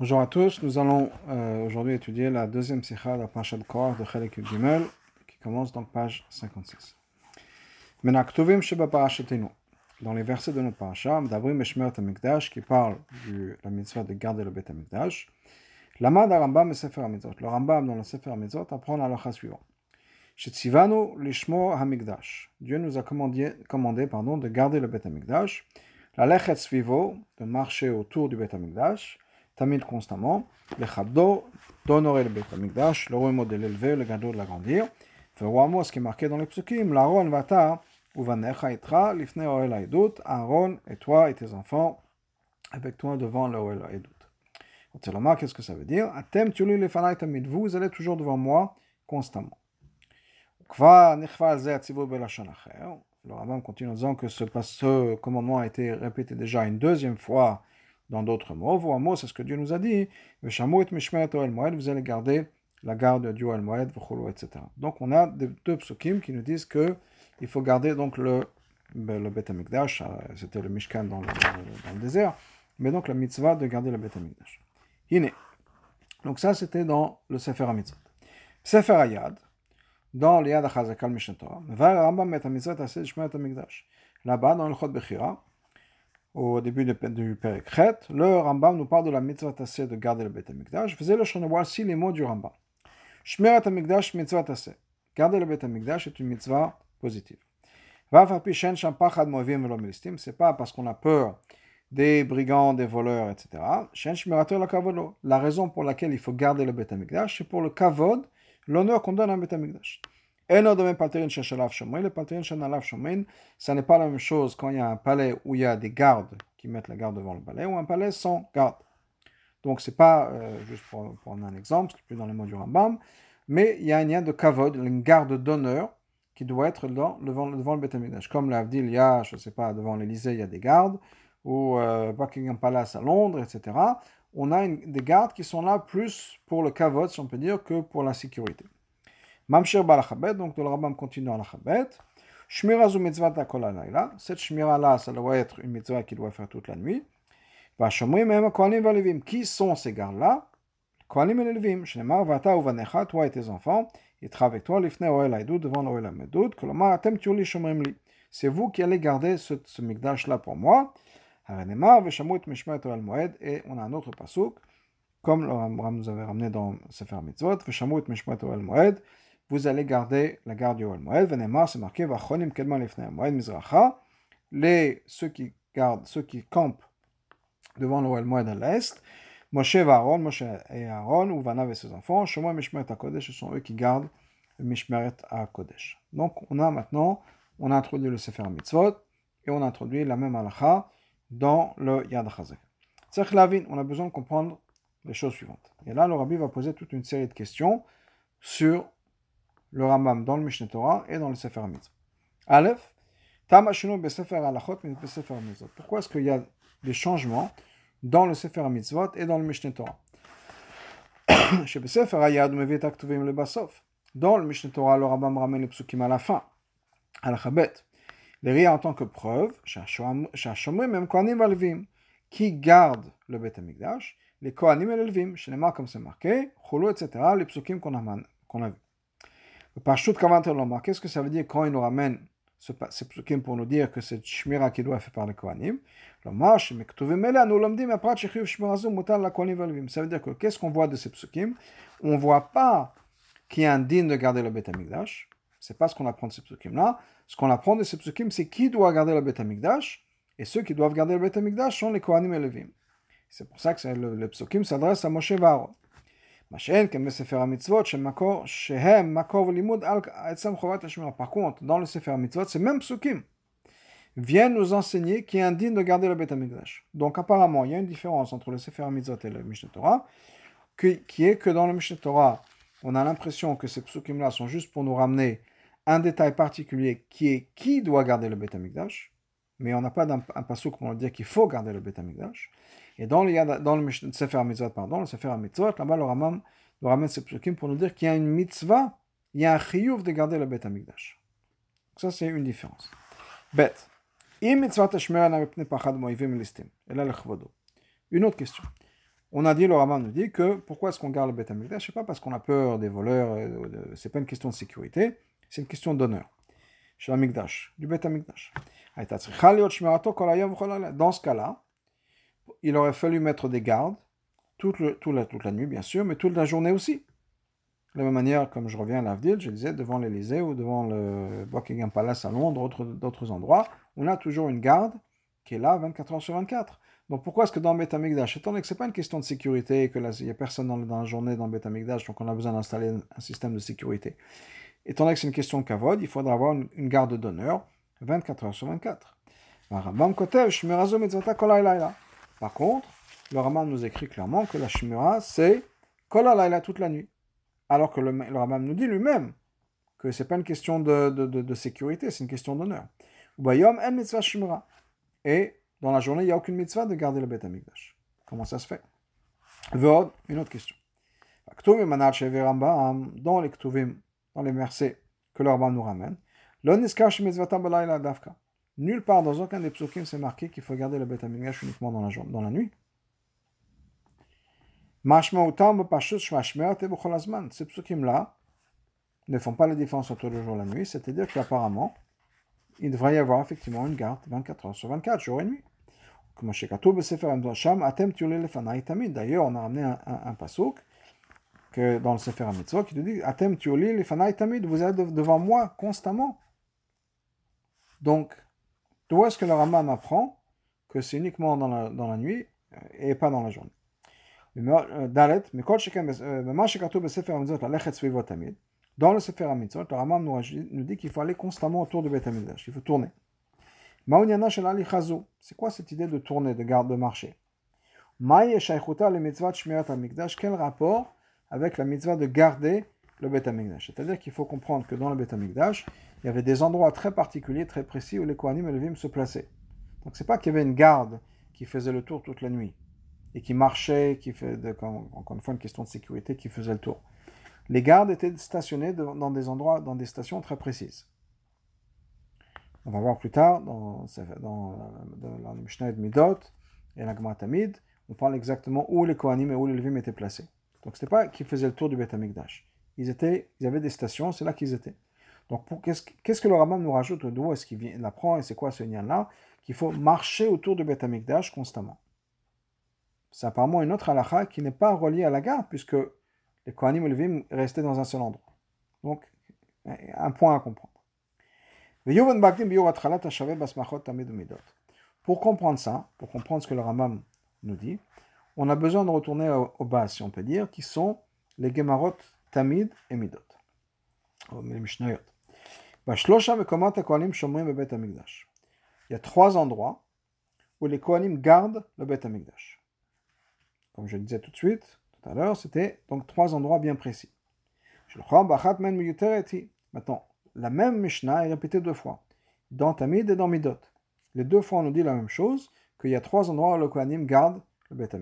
Bonjour à tous, nous allons euh, aujourd'hui étudier la deuxième sikha de la Pacha de Korah de Chelek Gimel, qui commence donc page 56. Menaktuvim Sheba Parashatenu. Dans les versets de notre Parasha, Mdabrim Meshmer Tamikdash, qui parle de la mitzvah de garder le Bet Amikdash, Lamad Rambam et Sefer Amitzot. Le Rambam dans le Sefer Amitzot apprend la lacha suivante. Lishmo Hamikdash. Dieu nous a commandé, commandé pardon, de garder le Bet Amikdash, la Lechet Svivo, de marcher autour du Bet Amikdash, tamid constamment, le chabdo, d'honorer le Beth Amikdash, le de l'élever, le gado de l'agrandir. Verwamo, ce qui est marqué dans les psukim, l'Aaron vata, ou vanecha itra, lifne oel haidut, Aaron et toi et tes enfants, avec toi devant le oel haidut. Qu'est-ce que ça veut dire? Atem tuli lefanai tamid, vous allez toujours devant moi constamment. Kva nechva ze atzivu acher. Le Rambam continue en disant que ce, ce commandement a été répété déjà une deuxième fois dans d'autres mots. Vos mots, c'est ce que Dieu nous a dit. Vous allez garder la garde de Dieu etc. Donc on a deux psukim qui nous disent que il faut garder donc le, ben, le Bet Amikdash, c'était le Mishkan dans le, désert, mais donc la mitzvah de garder le Bet Amikdash. Donc ça c'était dans le Sefer HaMitzvot. Sefer Ayad, dans le Yad HaChazakal Mishnah Torah, va HaMitzvot Aseh Shmeat HaMikdash. Là-bas, dans le Chod Bechira, au début du, du Perikret, le Rambam nous parle de la mitzvah tassé de garder le Beth Amikdash. Faisait le voici les mots du Rambam. Shmerat Amikdash mitzvah tassé. Garder le Beth Amikdash est une mitzvah positive. C'est pas parce qu'on a peur des brigands, des voleurs, etc. La raison pour laquelle il faut garder le Beth Amikdash, c'est pour le kavod, l'honneur qu'on donne à Beth Amikdash. Ça n'est pas la même chose quand il y a un palais où il y a des gardes qui mettent la garde devant le palais ou un palais sans garde. Donc, c'est pas, juste pour prendre un exemple, c'est plus dans les mots du Rambam, mais il y a un lien de kavod, une garde d'honneur qui doit être devant, devant le Beth Comme l'Avdil, il y a, je sais pas, devant l'Élysée, il y a des gardes, ou euh, Buckingham Palace à Londres, etc. On a des gardes qui sont là plus pour le kavod, si on peut dire, que pour la sécurité. Mamshir balachabet, donc le rabbin continue à l'achabet. Shmira zu mitzvah kol Cette shmira là, ça doit être une mitzvah qu'il doit faire toute la nuit. Qui sont ces gardes-là Kohanim et levim. Shnemar vata ou vanecha, toi et tes enfants, et avec toi l'ifne oel haidud, devant l'oel hamedud. Kolomar atem tiuli shomrim li. C'est vous qui allez garder ce, ce mikdash là pour moi. Harenemar veshamut mishmat oel moed. Et on a un autre pasuk, comme le Rambam nous avait ramené dans Sefer Mitzvot, veshamut mishmat oel moed vous allez garder la garde du Moed. Venemar, c'est marqué, Vachonim Kelman Moed Mizracha. Les, ceux qui gardent, ceux qui campent devant le Moed à l'est, Moshe et Aaron, Moshe et Aaron, ou Vanav et ses enfants, Shema Mishmeret à Kodesh, ce sont eux qui gardent le Mishmeret à Kodesh. Donc, on a maintenant, on a introduit le Sefer Mitzvot, et on a introduit la même halakha dans le Yad HaChazak. on a besoin de comprendre les choses suivantes. Et là, le Rabbi va poser toute une série de questions sur le Rambam dans le Mishneh Torah et dans le Sefer Mitzvot. Aleph, Tamashunu Besefer Alachot Besefer Mitzvot. Pourquoi est-ce qu'il y a des changements dans le Sefer Mitzvot et dans le Mishneh Torah? Dans le Mishneh Torah, le Rambam ramène les psukim à la fin, à la Chabet. Les rires en tant que preuve, même qui gardent le Bet Amikdash, les Kohanim et le Levim, chez les comme c'est marqué, Cholo, etc., les psukim qu'on a, qu'on a vus. Qu'est-ce que ça veut dire quand il nous ramène ce, psukim pour nous dire que c'est Shmira qui doit être fait par les Kohanim Ça veut dire que qu'est-ce qu'on voit de ces psukim? On ne voit pas qu'il y a un digne de garder le Beth Amikdash. C'est pas ce qu'on apprend de ces psukim-là. Ce qu'on apprend de ces psukim, c'est qui doit garder le Beth. Et ceux qui doivent garder le Beth sont les Kohanim et Levim. C'est pour ça que le, le psukim s'adresse à Moshe Varon. Par contre, dans le Sefer Mitzvot, ces mêmes psukim viennent nous enseigner qu'il est indigne de garder le Beth. Donc apparemment, il y a une différence entre le Sefer Mitzvot et le Mishneh Torah, qui est que dans le Mishneh Torah, on a l'impression que ces psukim-là sont juste pour nous ramener un détail particulier qui est qui doit garder le Beth mais on n'a pas un, un pasuk pour nous dire qu'il faut garder le Beth. Et dans le, dans le Sefer Mitzvot, pardon, le Sefer Mitzvot, là-bas, le Ramam nous ramène ces psukim pour nous dire qu'il y a une mitzvah, il y a un chiyuv de garder le Bet Amikdash. Ça, c'est une différence. Bet. Une autre question. On a dit, le Raman nous dit que pourquoi est-ce qu'on garde le Beth Amikdash C'est pas parce qu'on a peur des voleurs, euh, c'est pas une question de sécurité, c'est une question d'honneur. Chez l'Amikdash, du Beth Amikdash. Dans ce cas-là, il aurait fallu mettre des gardes toute, la, nuit, bien sûr, mais toute la journée aussi. De la même manière, comme je reviens à l'Avdil, je disais, devant l'Elysée ou devant le Buckingham Palace à Londres, d'autres endroits, on a toujours une garde qui est là 24 heures sur 24. Donc pourquoi est-ce que dans Beth Amikdash, étant donné que ce n'est pas une question de sécurité, qu'il n'y a personne dans, la journée dans Beth Amikdash, donc on a besoin d'installer un, système de sécurité. Étant donné que c'est une question de kavod, il faudra avoir une, garde d'honneur 24 heures sur 24. Par contre, le Raman nous écrit clairement que la Shimura, c'est Kolalayla toute la nuit. Alors que le, le Raman nous dit lui-même que ce n'est pas une question de, sécurité, c'est une question d'honneur. mitzvah. Et dans la journée, il n'y a aucune mitzvah de garder le Beth Amikdash. Comment ça se fait? Vod, une autre question. Dans les ktuvim, dans les versets que le Raman nous ramène, Nulle part dans aucun des psukim c'est marqué qu'il faut garder le Beth Amikdash uniquement dans la, dans la nuit. Ces psukim-là ne font pas la différence entre le jour et la nuit, c'est-à-dire qu'apparemment, il devrait y avoir effectivement une garde 24 heures sur 24, jour et nuit. D'ailleurs, on a ramené un, un, que dans le Sefer HaMitzvot qui nous dit Atem vous êtes devant moi constamment. Donc, d'où est-ce que le Rambam apprend que c'est uniquement dans la, nuit euh, et pas dans la journée. Dans le Sefer HaMitzvot, le Rambam nous dit qu'il faut aller constamment autour du Beth il faut tourner. C'est quoi cette idée de tourner, de garde de marché Quel rapport avec la mitzvah de garder le Beth C'est-à-dire qu'il faut comprendre que dans le Beth il y avait des endroits très particuliers, très précis où les Kohanim et les Vim se plaçaient. Donc c'est pas qu'il y avait une garde qui faisait le tour toute la nuit et qui marchait, qui fait, encore une fois une question de sécurité, qui faisait le tour. Les gardes étaient stationnés dans des endroits, dans des stations très précises. On va voir plus tard dans, la Mishnah de Midot et la Tamid, on parle exactement où les Kohanim et où les Levim étaient placés. Donc ce n'était pas qu'ils faisaient le tour du Beth Amikdash. Ils, étaient, ils avaient des stations, c'est là qu'ils étaient. Donc qu'est-ce que le Rambam nous rajoute D'où est-ce qu'il apprend et c'est quoi ce lien-là? Qu'il faut marcher autour du Beth Amikdash constamment. C'est apparemment une autre halakha qui n'est pas reliée à la garde, puisque les Kohanim et Levim restaient dans un seul endroit. Donc, un point à comprendre. Pour comprendre ça, pour comprendre ce que le Ramam nous dit, on a besoin de retourner aux bases, si on peut dire, qui sont les Gemarot Midot. Les Mishnayot. Il y a trois endroits où les Kohanim gardent le Bet Amikdash. Comme je le disais tout de suite, tout à l'heure, c'était donc trois endroits bien précis. Maintenant, la même Mishnah est répétée deux fois, dans Tamid et dans Midot. Les deux fois, on nous dit la même chose, qu'il y a trois endroits où le Kohanim garde le Beth.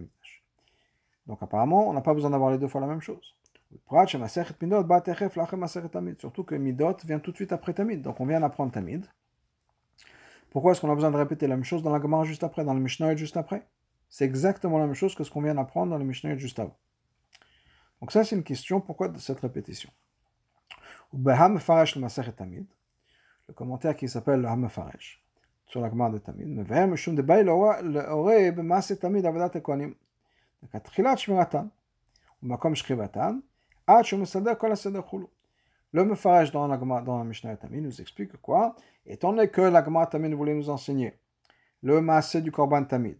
Donc apparemment, on n'a pas besoin d'avoir les deux fois la même chose. Surtout que Midot vient tout de suite après Tamid. Donc on vient d'apprendre Tamid. Pourquoi est-ce qu'on a besoin de répéter la même chose dans la Gemara juste après, dans le Mishnah juste après? C'est exactement la même chose que ce qu'on vient d'apprendre dans le Mishnah juste avant. Donc ça c'est une question, pourquoi cette répétition? Le commentaire qui s'appelle le Hamafaresh sur la Gemara de Tamid, le Mefaraj dans la, dans la Mishnah Tamid nous explique quoi Étant donné que la Gemara Tamid voulait nous enseigner le Maaseh du Korban Tamid,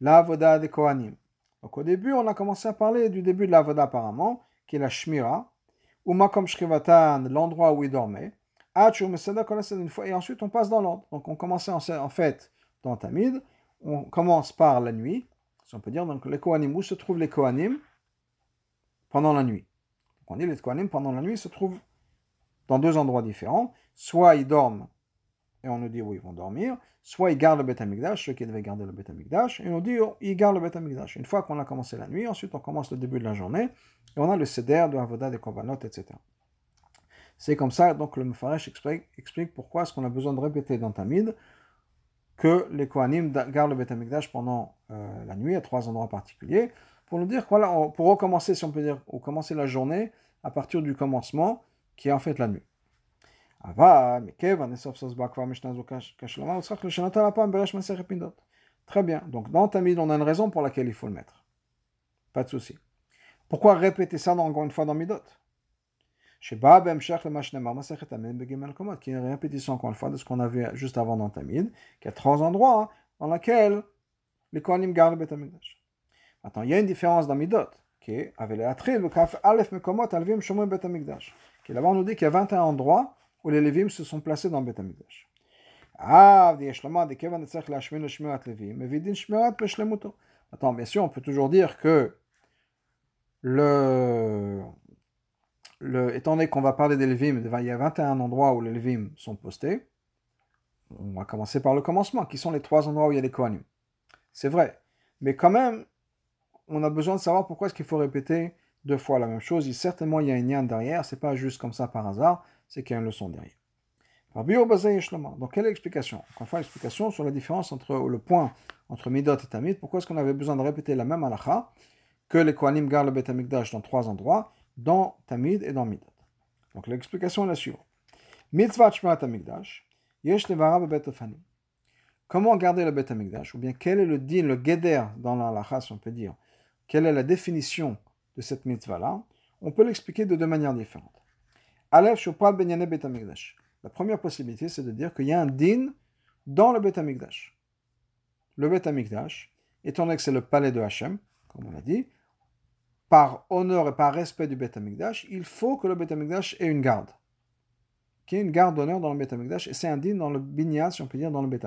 la Voda des Kohanim. Donc au début, on a commencé à parler du début de la Voda apparemment, qui est la Shmira, ou Makom Shrivatan, l'endroit où il dormait, et ensuite on passe dans l'ordre. Donc on commençait en fait dans Tamid, on commence par la nuit, si on peut dire, donc les Kohanim, où se trouvent les Kohanim pendant la nuit? On dit les Kohanim pendant la nuit se trouvent dans deux endroits différents, soit ils dorment, et on nous dit où ils vont dormir, soit ils gardent le Beth Amikdash, ceux qui devaient garder le Beth Amikdash, et on dit oh, ils gardent le Beth Amikdash. Une fois qu'on a commencé la nuit, ensuite on commence le début de la journée, et on a le Seder de Avoda des Korbanot, etc. C'est comme ça, donc le Mefarash explique, pourquoi est-ce qu'on a besoin de répéter dans Tamid que les Kohanim gardent le Beth Amikdash pendant euh, la nuit à trois endroits particuliers, pour nous dire, voilà, pour recommencer, si on peut dire, ou commencer la journée à partir du commencement, qui est en fait la nuit. Très bien. Donc dans Tamid, on a une raison pour laquelle il faut le mettre. Pas de souci. Pourquoi répéter ça encore une fois dans Midot? Qui est répétition encore une fois de ce qu'on a vu juste avant dans Tamid, qui a trois endroits dans lesquels les Kohanim gardent le Maintenant, il y a une différence dans Midot, Bet Qui là-bas, on nous dit qu'il y a 21 endroits où les Levim se sont placés dans Beth Amikdash. Ah, Attends, bien sûr, on peut toujours dire que le, le, étant donné qu'on va parler des Levim, il y a 21 endroits où les Levim sont postés. On va commencer par le commencement, qui sont les trois endroits où il y a des Kohanim. C'est vrai. Mais quand même, on a besoin de savoir pourquoi est-ce qu'il faut répéter deux fois la même chose. Il, certainement, il y a un lien derrière. C'est pas juste comme ça par hasard. C'est qu'il y a une leçon derrière. Donc, quelle est l'explication Encore une fois, l'explication sur la différence entre le point entre Midot et Tamid. Pourquoi est-ce qu'on avait besoin de répéter la même halakha que les Kohanim gardent le Bet dans trois endroits, dans Tamid et dans Midot? Donc, l'explication est la suivante. Mitzvah Yesh Comment garder le Bet Ou bien quel est le din, le geder dans la si on peut dire Quelle est la définition de cette mitzvah-là On peut l'expliquer de deux manières différentes. Aleph Benyane La première possibilité, c'est de dire qu'il y a un din dans le Bet Le Bet étant donné que c'est le palais de Hachem, comme on l'a dit, par honneur et par respect du Bet il faut que le Bet ait une garde. Qu'il y ait une garde d'honneur dans le Bet et c'est un din dans le binyan, si on peut dire, dans le Bet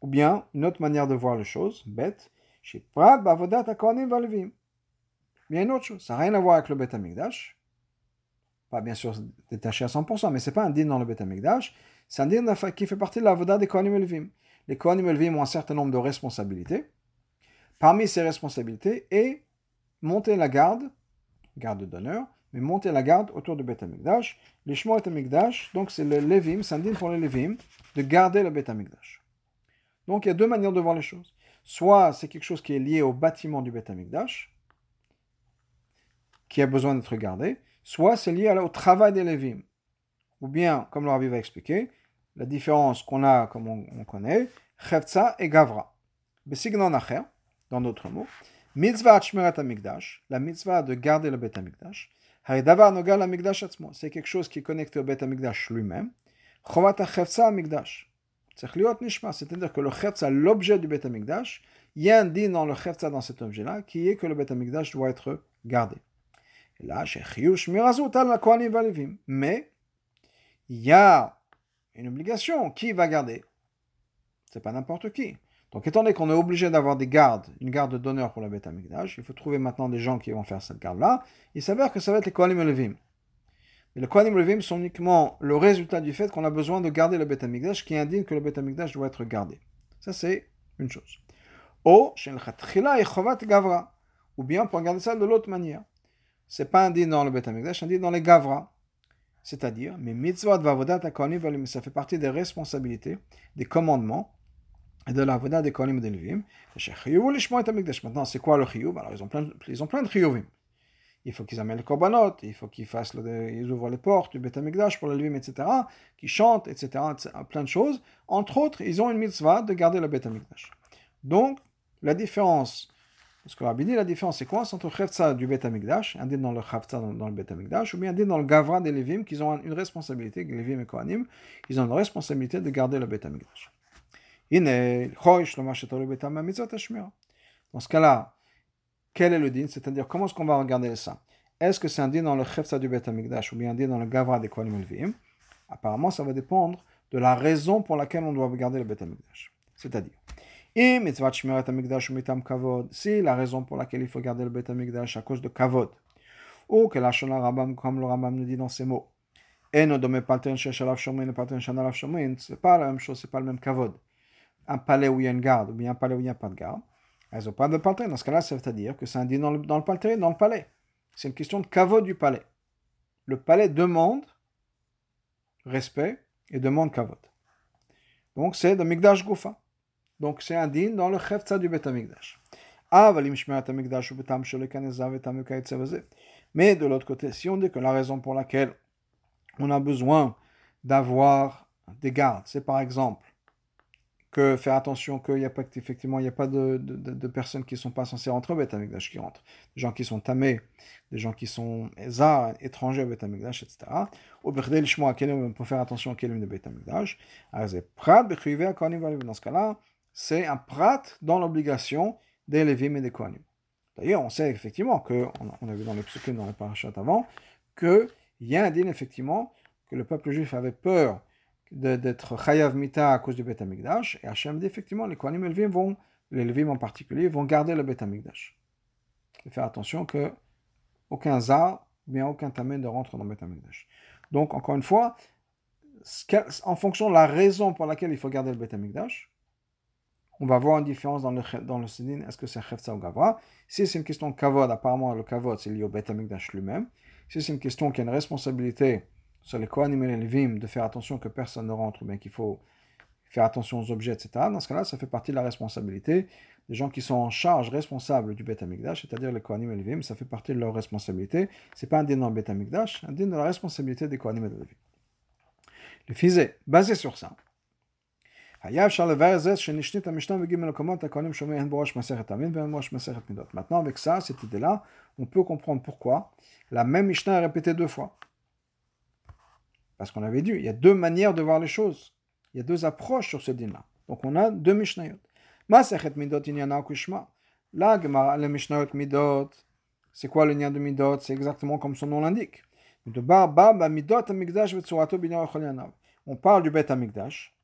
ou bien, une autre manière de voir les choses, bête, Prat, Bavodat, Akonim, Valvim. Bien une autre chose, ça n'a rien à voir avec le Bet Amikdash. Pas bien sûr détaché à 100%, mais ce n'est pas un din dans le Bet Amikdash, c'est un din qui fait partie de la Voda des Kohanim Elvim. Les Kohanim Elvim ont un certain nombre de responsabilités. Parmi ces responsabilités est monter la garde, garde d'honneur, mais monter la garde autour du Bet Amikdash. Les Shmoet Amikdash, donc c'est le Levim, c'est un din pour les Levim, de garder le Bet Amikdash. Donc il y a deux manières de voir les choses. Soit c'est quelque chose qui est lié au bâtiment du Beth Amikdash, qui a besoin d'être gardé, soit c'est lié au travail des Lévim. Ou bien, comme le Rabbi va expliquer, la différence qu'on a, comme on, connaît, Chevtsa et Gavra. Besignon Acher, dans d'autres mots, Mitzvah Achmerat Amikdash, la mitzvah de garder le Beth Amikdash, c'est quelque chose qui est connecté au Beth Amikdash lui-même. Chovat Chevtsa Amikdash c'est-à-dire que le Khetsa, l'objet du Beth Amikdash, il y a un din dans le Khetsa dans cet objet-là, qui est que le Beth Amikdash doit être gardé. Et là, mais il y a une obligation. Qui va garder? C'est pas n'importe qui. Donc, étant donné qu'on est obligé d'avoir des gardes, une garde d'honneur pour le Beth Amikdash, il faut trouver maintenant des gens qui vont faire cette garde-là. Il s'avère que ça va être les Kohanim Levim. Et le Kohanim Levim sont uniquement le résultat du fait qu'on a besoin de garder le Beth qui indique que le Beth doit être gardé. Ça, c'est une chose. Ou, bien, pour garder ça de l'autre manière. C'est pas din dans le Beth Amikdash, din dans les Gavra. C'est-à-dire, mais mitzvot vavodat Kohanim ça fait partie des responsabilités, des commandements, et de la voda des Kohanim de Levim. Maintenant, c'est quoi le chiyuv? Alors, ils ont plein, ils ont plein de chiyuvim il faut qu'ils amènent le korbanot, il faut qu'ils fassent ils ouvrent les portes du Beth pour le Levim, etc., qu'ils chantent, etc., plein de choses. Entre autres, ils ont une mitzvah de garder le Beth Donc, la différence, parce que Rabbi dit, la différence c'est quoi? C'est entre Chavtza du Beth un dit dans le Chavtza dans, le Beth ou bien un dit dans le Gavra des Levim, qu'ils ont une responsabilité, les Levim et Kohanim, ils ont une responsabilité de garder le Beth Amikdash. Dans ce cas-là, quel est le din C'est-à-dire, comment est-ce qu'on va regarder ça? Est-ce que c'est un din dans le chefsa du Bet Amikdash ou bien un din dans le gavra des Kohanim Elvim Apparemment, ça va dépendre de la raison pour laquelle on doit regarder le Bet Amikdash. C'est-à-dire, si la raison pour laquelle il faut garder le Bet Amikdash à cause de kavod, ou que la Rabam, comme le Rabam nous dit dans ses mots, c'est pas la même chose, c'est pas le même kavod. Un palais où il y a une garde, ou bien un palais où il n'y a pas de garde. Elles n'ont pas de palais. Dans ce cas-là, ça veut dire que c'est un dîner dans le, dans dans le palais. C'est une question de caveau du palais. Le palais demande respect et demande kavod. Donc c'est de Migdash Gufa. Donc c'est un din dans le Chefza du Bet Amigdash. Mais de l'autre côté, si on dit que la raison pour laquelle on a besoin d'avoir des gardes, c'est par exemple faire attention qu'il n'y a pas effectivement il n'y a pas de, personnes qui ne sont pas censées rentrer au Beth qui rentrent, des gens qui sont tamés, des gens qui sont étrangers au Beth etc. Ou pour faire attention à Kelim de Beth Amikdash. Dans ce cas-là, c'est un prat dans l'obligation des Lévim et des Kohanim. D'ailleurs, on sait effectivement que, on a vu dans les psukim, dans les parachutes avant, qu'il y a un effectivement que le peuple juif avait peur d'être chayav mita à cause du Beth Amikdash, et Hachem dit effectivement, les Kohanim et vont, les Levim en particulier, vont garder le Beth Amikdash. Et faire attention que aucun zar, bien aucun tamé ne rentre dans le Beth. Donc, encore une fois, en fonction de la raison pour laquelle il faut garder le Beth Amikdash, on va voir une différence dans le, dans le est-ce que c'est Chefza ou Gavra. Si c'est une question de Kavod, apparemment le Kavod c'est lié au Beth Amikdash lui-même. Si c'est une question qui a une responsabilité sur les Kohanim et les Levim de faire attention que personne ne rentre, ou bien qu'il faut faire attention aux objets, etc. Dans ce cas-là, ça fait partie de la responsabilité des gens qui sont en charge, responsables du Beth Amikdash, c'est-à-dire les Kohanim et les Levim, ça fait partie de leur responsabilité. C'est pas un din dans le Beth Amikdash, un din de la responsabilité des Kohanim et des Levim. Le fizé, basé sur ça, Maintenant, avec ça, cette idée-là, on peut comprendre pourquoi la même Mishnah est répétée deux fois. Parce qu'on avait dit, il y a deux manières de voir les choses. Il y a deux approches sur ce din-là. Donc on a deux Mishnayot. Masechet Midot Inyana Kushma. Là, le Mishnayot Midot, c'est quoi le lien de Midot? C'est exactement comme son nom l'indique. On parle du Bet Amigdash.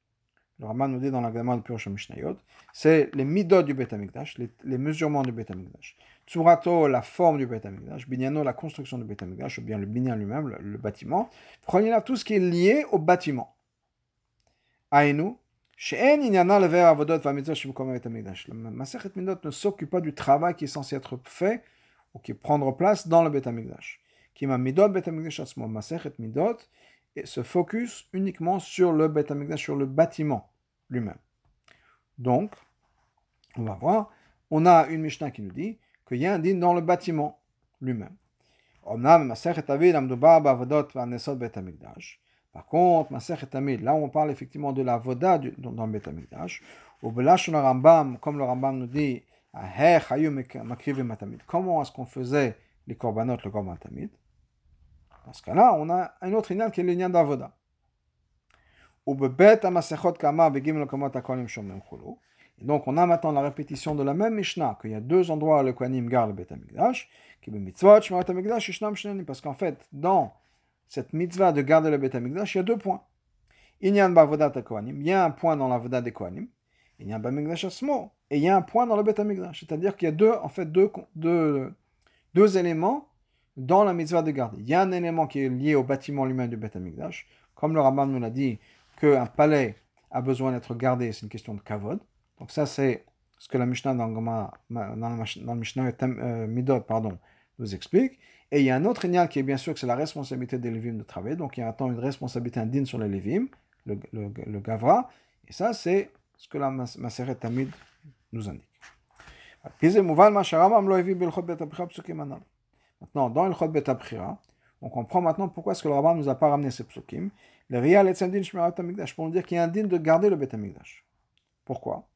Le Raman nous dit dans la Gemara de Purusha Mishnayot, c'est les midot du Bet Amigdash, les, les, mesurements du Bet Amigdash. Tsurato, la forme du Bet Amigdash. Binyano, la construction du Bet Amigdash, ou bien le binyan lui-même, le, bâtiment. Prenez là tout ce qui est lié au bâtiment. Aïnou, She'en inyana lever avodot v'amitzvah shebukom Bet Amigdash. Le Masechet Midot ne s'occupe pas du travail qui est censé être fait, ou qui est prendre place dans le Bet Amigdash. Qui m'a midot Bet Amigdash asmo. Masechet Midot, et se focus uniquement sur le Beth sur le bâtiment lui-même. Donc, on va voir, on a une Mishnah qui nous dit qu'il y a un din dans le bâtiment lui-même. Par contre, là on parle effectivement de la voda dans le Beth Amikdash, ou Rambam, comme le Rambam nous dit, comment est-ce qu'on faisait les korbanot, le korban tamid dans ce cas-là, on a un autre inyan qui est l'inyan d'avoda. Et donc, on a maintenant la répétition de la même Mishnah, qu'il y a deux endroits où le Kohanim garde le Bet Amigdash, qui est mitzvah, parce qu'en fait, dans cette mitzvah de garder le Bet Amigdash, il y a deux points. Il y a un point dans la Voda des Kohanim, Inyan Bamigdash Asmo, et il y a un point dans le Bet Amigdash, c'est-à-dire qu'il y a deux, en fait, deux, deux, deux éléments dans la mitzvah de garder. Il y a un élément qui est lié au bâtiment lui-même du Beth Amikdash. Comme le Rambam nous l'a dit, qu'un palais a besoin d'être gardé, c'est une question de kavod. Donc ça, c'est ce que la Mishnah dans, le Mishnah euh, Midot pardon, nous explique. Et il y a un autre signal qui est bien sûr que c'est la responsabilité des Lévim de travailler. Donc il y a tant une responsabilité indigne sur les Lévim, le, Gavra. Et ça, c'est ce que la Maseret Tamid nous indique. Maintenant, dans le Chod Bet on comprend maintenant pourquoi est-ce que le ne nous a pas ramené ces psukim. Le Riyal et Din Shmirat Amigdash, pour nous dire qu'il un din de garder le Bet Amigdash. Pourquoi?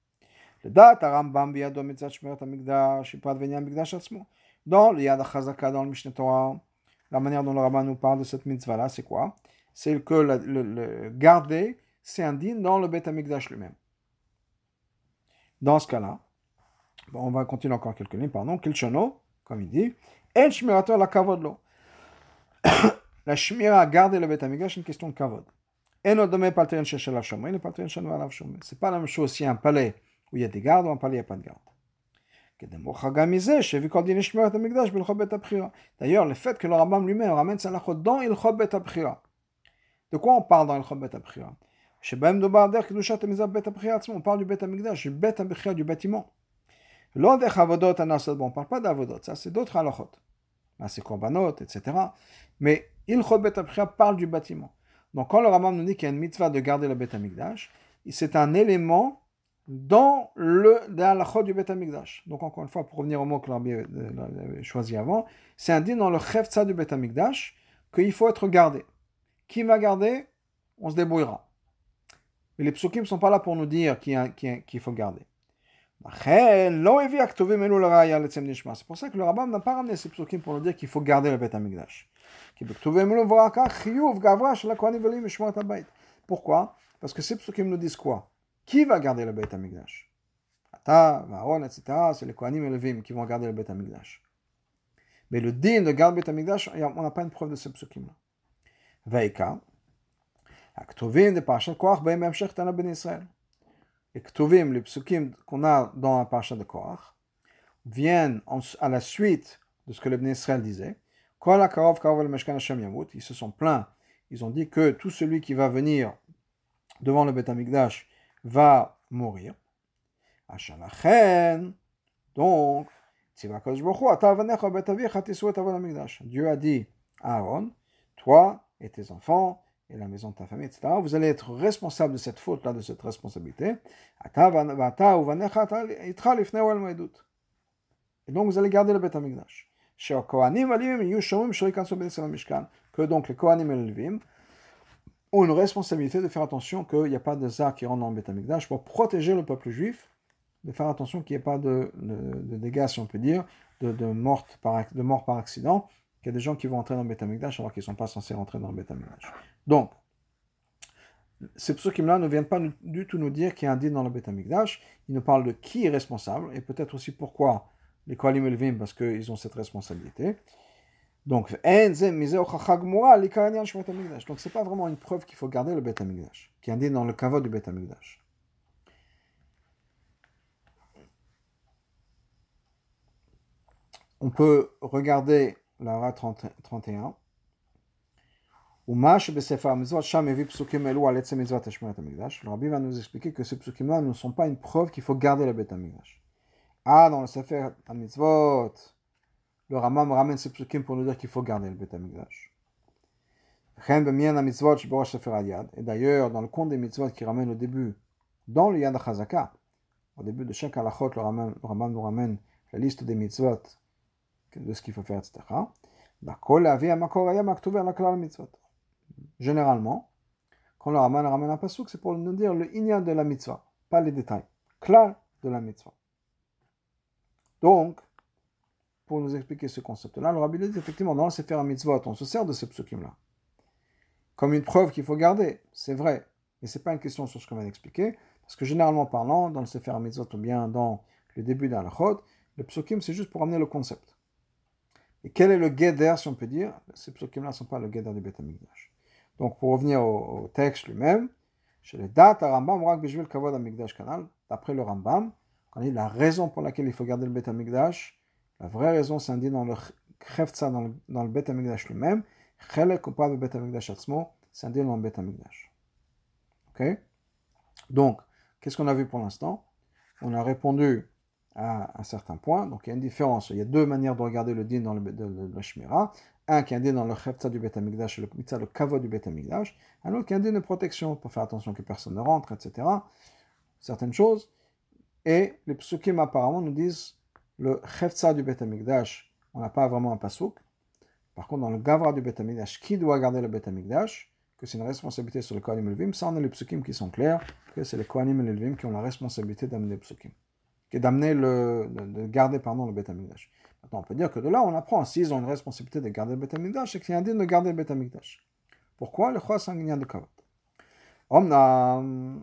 Le Dat Rambam Biyado Mitzat Shmirat Amigdash, Ipad Venya Amigdash Atzmo. Dans le Yad Chazaka, dans le Mishneh Torah, la manière dont le rabbin nous parle de cette mitzvah-là, c'est quoi C'est que le, le, garder, c'est un din dans le Bet Amigdash lui-même. Dans ce cas-là, on va continuer encore quelques lignes, pardon. Kilchono, comme il dit, En shmirato la kavod lo. La shmira, garder le bet amigash, une question de kavod. Palteren sheshel av shomé, le palteren shenu alav shomé. C'est pas la même chose si un palais où il y a des gardes un palais où il n'y a pas de garde. D'ailleurs, le fait que le Rambam lui-même ramène sa lachot dans il bet abchira. De quoi on parle dans il bet abchira On parle du bet amigdash, du bet abchira du bâtiment. Bon, on ne parle pas d'avodot, ça c'est d'autres halachot. C'est korbanot, etc. Mais il bet parle du bâtiment. Donc quand le Rambam nous dit qu'il y a une mitzvah de garder le bet amigdash, c'est un élément dans le dans du Beth Amikdash. Donc encore une fois, pour revenir au mot que l'Arbi avait choisi avant, c'est din dans le Chefza du Beth Amikdash qu'il faut être gardé. Qui va garder On se débrouillera. Mais les psukim ne sont pas là pour nous dire qu'il faut garder. C'est pour ça que le rabbin n'a pas ramené ces psukim pour nous dire qu'il faut garder le Beth Amikdash. Pourquoi? Parce que ces psukim nous disent quoi? Qui va garder le Beth Amikdash Ata, Aaron, etc. C'est les Kohanim et Levim qui vont garder le Beth Amikdash. Mais le din de garder le Beth Amikdash, on n'a pas une preuve de ces psukim-là. Veika, Aktuvim de Parashat Koach, Baim Bemshech Tana Ben Israël. Les Ktuvim, les psukim qu'on a dans la Parashat de Koach, viennent à la suite de ce que le Ben Israël disait. Ils se sont plaints. Ils ont dit que tout celui qui va venir devant le Beth Amikdash va mourir. Donc, Dieu a dit à Aaron, toi et tes enfants et la maison de ta famille, etc., vous allez être responsable de cette faute-là, de cette responsabilité. Et donc vous allez garder le Beth Amikdash que donc les Kohanim et les Levim ont une responsabilité de faire attention qu'il n'y a pas de Zar qui rentre dans Beth pour protéger le peuple juif, de faire attention qu'il n'y ait pas de, dégâts, si on peut dire, de, de, mort par, mort par accident, qu'il y a des gens qui vont entrer dans Beth alors qu'ils ne sont pas censés rentrer dans Beth Donc, ces psukim-là ne viennent pas du tout nous dire qu'il y a un din dans le Beth ils nous parlent de qui est responsable, et peut-être aussi pourquoi les Kohalim Elvim parce qu'ils ont cette responsabilité. Donc, donc c'est pas vraiment une preuve qu'il faut garder le Beth Amikdash, qui indique dans le kavod du Beth Amikdash. On peut regarder la RA 31. Le rabbi va nous expliquer que ces psukim-là ne sont pas une preuve qu'il faut garder le Beth Amikdash. Ah, dans le Sefer HaMitzvot, le Ramam ramène ces psukim pour nous dire qu'il faut garder le Beth. Et d'ailleurs, dans le compte des mitzvot qui ramène au début, dans le Yad HaChazaka, au début de chaque halachot, le Ramam, nous ramène la liste des mitzvot, de ce qu'il faut faire, etc. Généralement, quand le Raman ramène un pasouk, c'est pour nous dire le inyan de la mitzvah, pas les détails. Klal de la mitzvah. Donc, pour nous expliquer ce concept-là, le rabbi dit effectivement, dans le Sefer Mitzvot, on se sert de ce psukim-là. Comme une preuve qu'il faut garder, c'est vrai. Mais ce n'est pas une question sur ce qu'on vient d'expliquer, parce que généralement parlant, dans le Sefer Mitzvot ou bien dans le début d'un lachot, le psukim c'est juste pour amener le concept. Et quel est le guéder, si on peut dire? Ces psukim-là ne sont pas le guéder du Beth Donc pour revenir au, texte lui-même, chez les dates, Rambam, d'après le Rambam, la raison pour laquelle il faut garder le Beth Amikdash, la vraie raison, c'est indiqué dans le Khefza, dans le, dans le Bet Amikdash lui-même. Chelek ou pas le Bet Amikdash Atzmo, c'est indiqué dans le Bet Amikdash. Ok? Donc, qu'est-ce qu'on a vu pour l'instant? On a répondu à un certain point. Donc, il y a une différence. Il y a deux manières de regarder le din dans le, de. Un qui est indiqué dans le Khefza du Bet Amikdash, le Mitzah, le Kavod du Bet Amikdash. Un autre qui est indiqué de protection, pour faire attention que personne ne rentre, etc. Certaines choses. Et les psukim apparemment nous disent le chefza du Bet Amikdash, on n'a pas vraiment un pasuk. Par contre, dans le gavra du Bet Amikdash, qui doit garder le Bet Amikdash, que c'est une responsabilité sur le Kohanim et Levim, ça on a les psukim qui sont clairs, que c'est les Kohanim et Levim qui ont la responsabilité d'amener les psukim, d'amener le, de, garder pardon le Bet Amikdash. Maintenant, on peut dire que de là, on apprend, s'ils ont une responsabilité de garder le Bet Amikdash, c'est qu'il y a un de garder le Bet Amikdash. Pourquoi? Le sanguinien de Kavod. Omnam,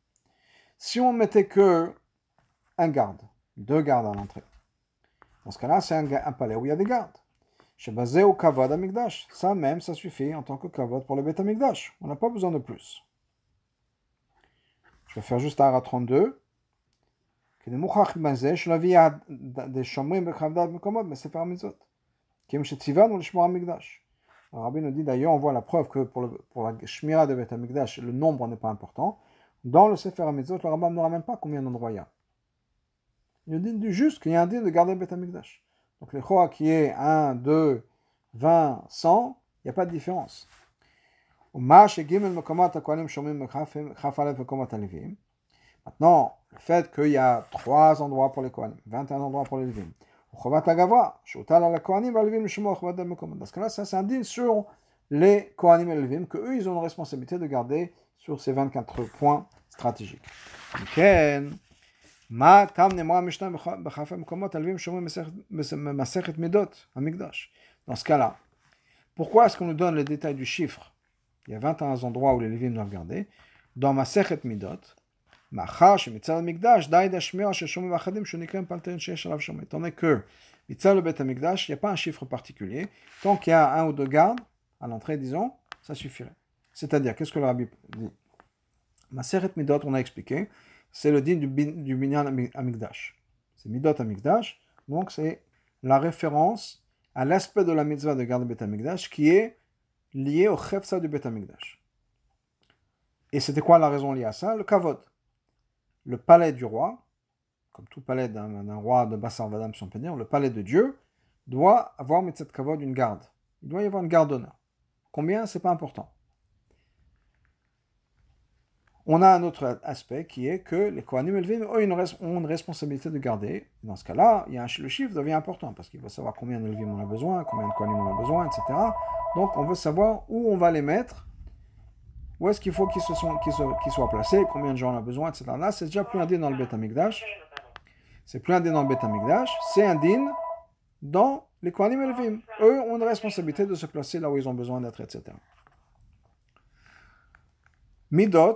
Si on mettait que un garde, deux gardes à l'entrée, dans ce cas-là, c'est un, un, palais où il y a des gardes. Shebazé ou kavod amigdash. Ça même, ça suffit en tant que kavod pour le bet amigdash. On n'a pas besoin de plus. Je vais faire juste un Ara 32. Mais c'est. Le rabbi nous dit d'ailleurs, on voit la preuve que pour, le, pour la Shmira de Bet Amigdash, le nombre n'est pas important. Dans le Sefer HaMitzvot, le Rambam ne ramène pas combien d'endroits il y a. Il dit juste qu'il y a un din de garder Beth Amikdash. Donc les Choa qui est 1, 2, 20, 100, il n'y a pas de différence. Maintenant, le fait qu'il y a trois endroits pour les Kohanim, 21 endroits pour les Levim, dans ce cas-là, ça din sur les Kohanim et Levim, que eux ils ont une responsabilité de garder sur ces 24 points stratégiques. Dans ce cas-là, pourquoi est-ce qu'on nous donne les détails du chiffre Il y a 21 endroits où les Levim doivent garder. Dans Masechet Midot, מאחר שמצד המקדש די d'ashmir של שומרים אחדים שנקראים פלטרין שיש עליו שומרים. Tandis que מצד לבית המקדש, il n'y a pas un chiffre particulier. Tant qu'il y a un ou deux gardes, à l'entrée, disons, ça suffirait. C'est-à-dire, qu'est-ce que le rabbi dit? Maseret Midot, on a expliqué, c'est le din du, du Binyan Amigdash. C'est Midot Amigdash, donc c'est la référence à l'aspect de la mitzvah de garder Bet Amigdash qui est lié au chefsa du Bet Amigdash. Et c'était quoi la raison liée à ça? Le kavod le palais du roi, comme tout palais d'un roi de Bassar Vadam, si le palais de Dieu, doit avoir Mitzat Kavod une garde. Il doit y avoir une garde d'honneur. Combien? C'est pas important. On a un autre aspect qui est que les Kohanim Elvim ont une, responsabilité de garder. Dans ce cas-là, le chiffre devient important parce qu'il faut savoir combien d'Elvim on a besoin, combien de Kohanim on a besoin, etc. Donc on veut savoir où on va les mettre où est-ce qu'il faut qu'ils soient placés, combien de gens on a besoin, etc. Là, c'est déjà plus un din dans le Beth Amikdash. C'est plus un din dans le Beth Amikdash, c'est un din dans les Kohanim Elvim. Eux ont une responsabilité de se placer là où ils ont besoin d'être, etc. Midot,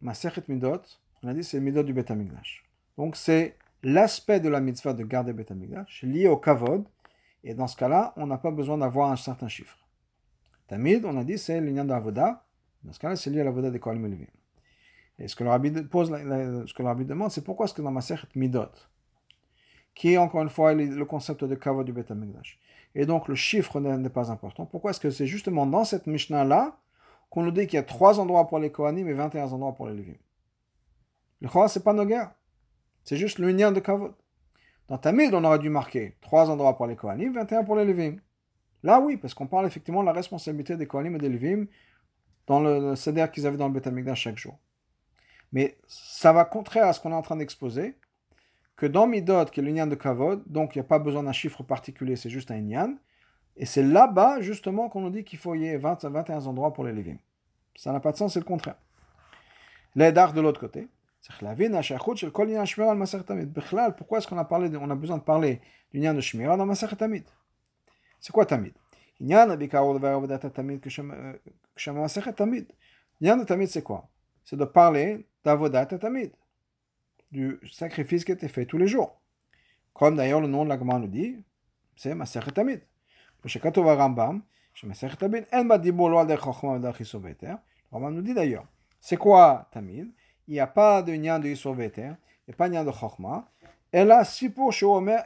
Masechet Midot, on a dit c'est Midot du Amikdash. Donc c'est l'aspect de la mitzvah de garder Amikdash lié au Kavod, et dans ce cas-là, on n'a pas besoin d'avoir un certain chiffre. Tamid, on a dit c'est l'union d'Avoda, dans ce cas-là, c'est lié à la voda des Kohanim Levim. Et ce que le rabbi pose, ce que le rabbi demande, c'est pourquoi est-ce que dans ma Masechet Midot, qui est encore une fois le concept de Kavod du Amikdash, et donc le chiffre n'est pas important, pourquoi est-ce que c'est justement dans cette Mishnah-là qu'on nous dit qu'il y a trois endroits pour les Kohanim et 21 endroits pour les Levim Le Chora, c'est pas nos guerres. C'est juste l'union de Kavod. Dans Tamid, on aurait dû marquer trois endroits pour les Kohanim, 21 pour les Levim. Là, oui, parce qu'on parle effectivement de la responsabilité des Kohanim et des Levim dans le, le qu'ils avaient dans le Beth chaque jour. Mais ça va contraire à ce qu'on est en train d'exposer, que dans Midot, qui est l'union de Kavod, donc il n'y a pas besoin d'un chiffre particulier, c'est juste un Inyan, et c'est là-bas, justement, qu'on nous dit qu'il faut y ait 20, 21 endroits pour les Lévim. Ça n'a pas de sens, c'est le contraire. L'aidar de l'autre côté, pourquoi est-ce qu'on a, parlé on a besoin de parler du Nyan de Shmira dans Maseret Tamid C'est quoi Tamid? Abikaro de Tamid de c'est quoi? C'est de parler d'Avodat Tamid, du sacrifice qui était fait tous les jours. Comme d'ailleurs le nom de la nous dit, c'est Masechet Tamid. C'est quoi Tamid Il n'y a pas de de Yisoveter, il n'y a de de pour Shomer,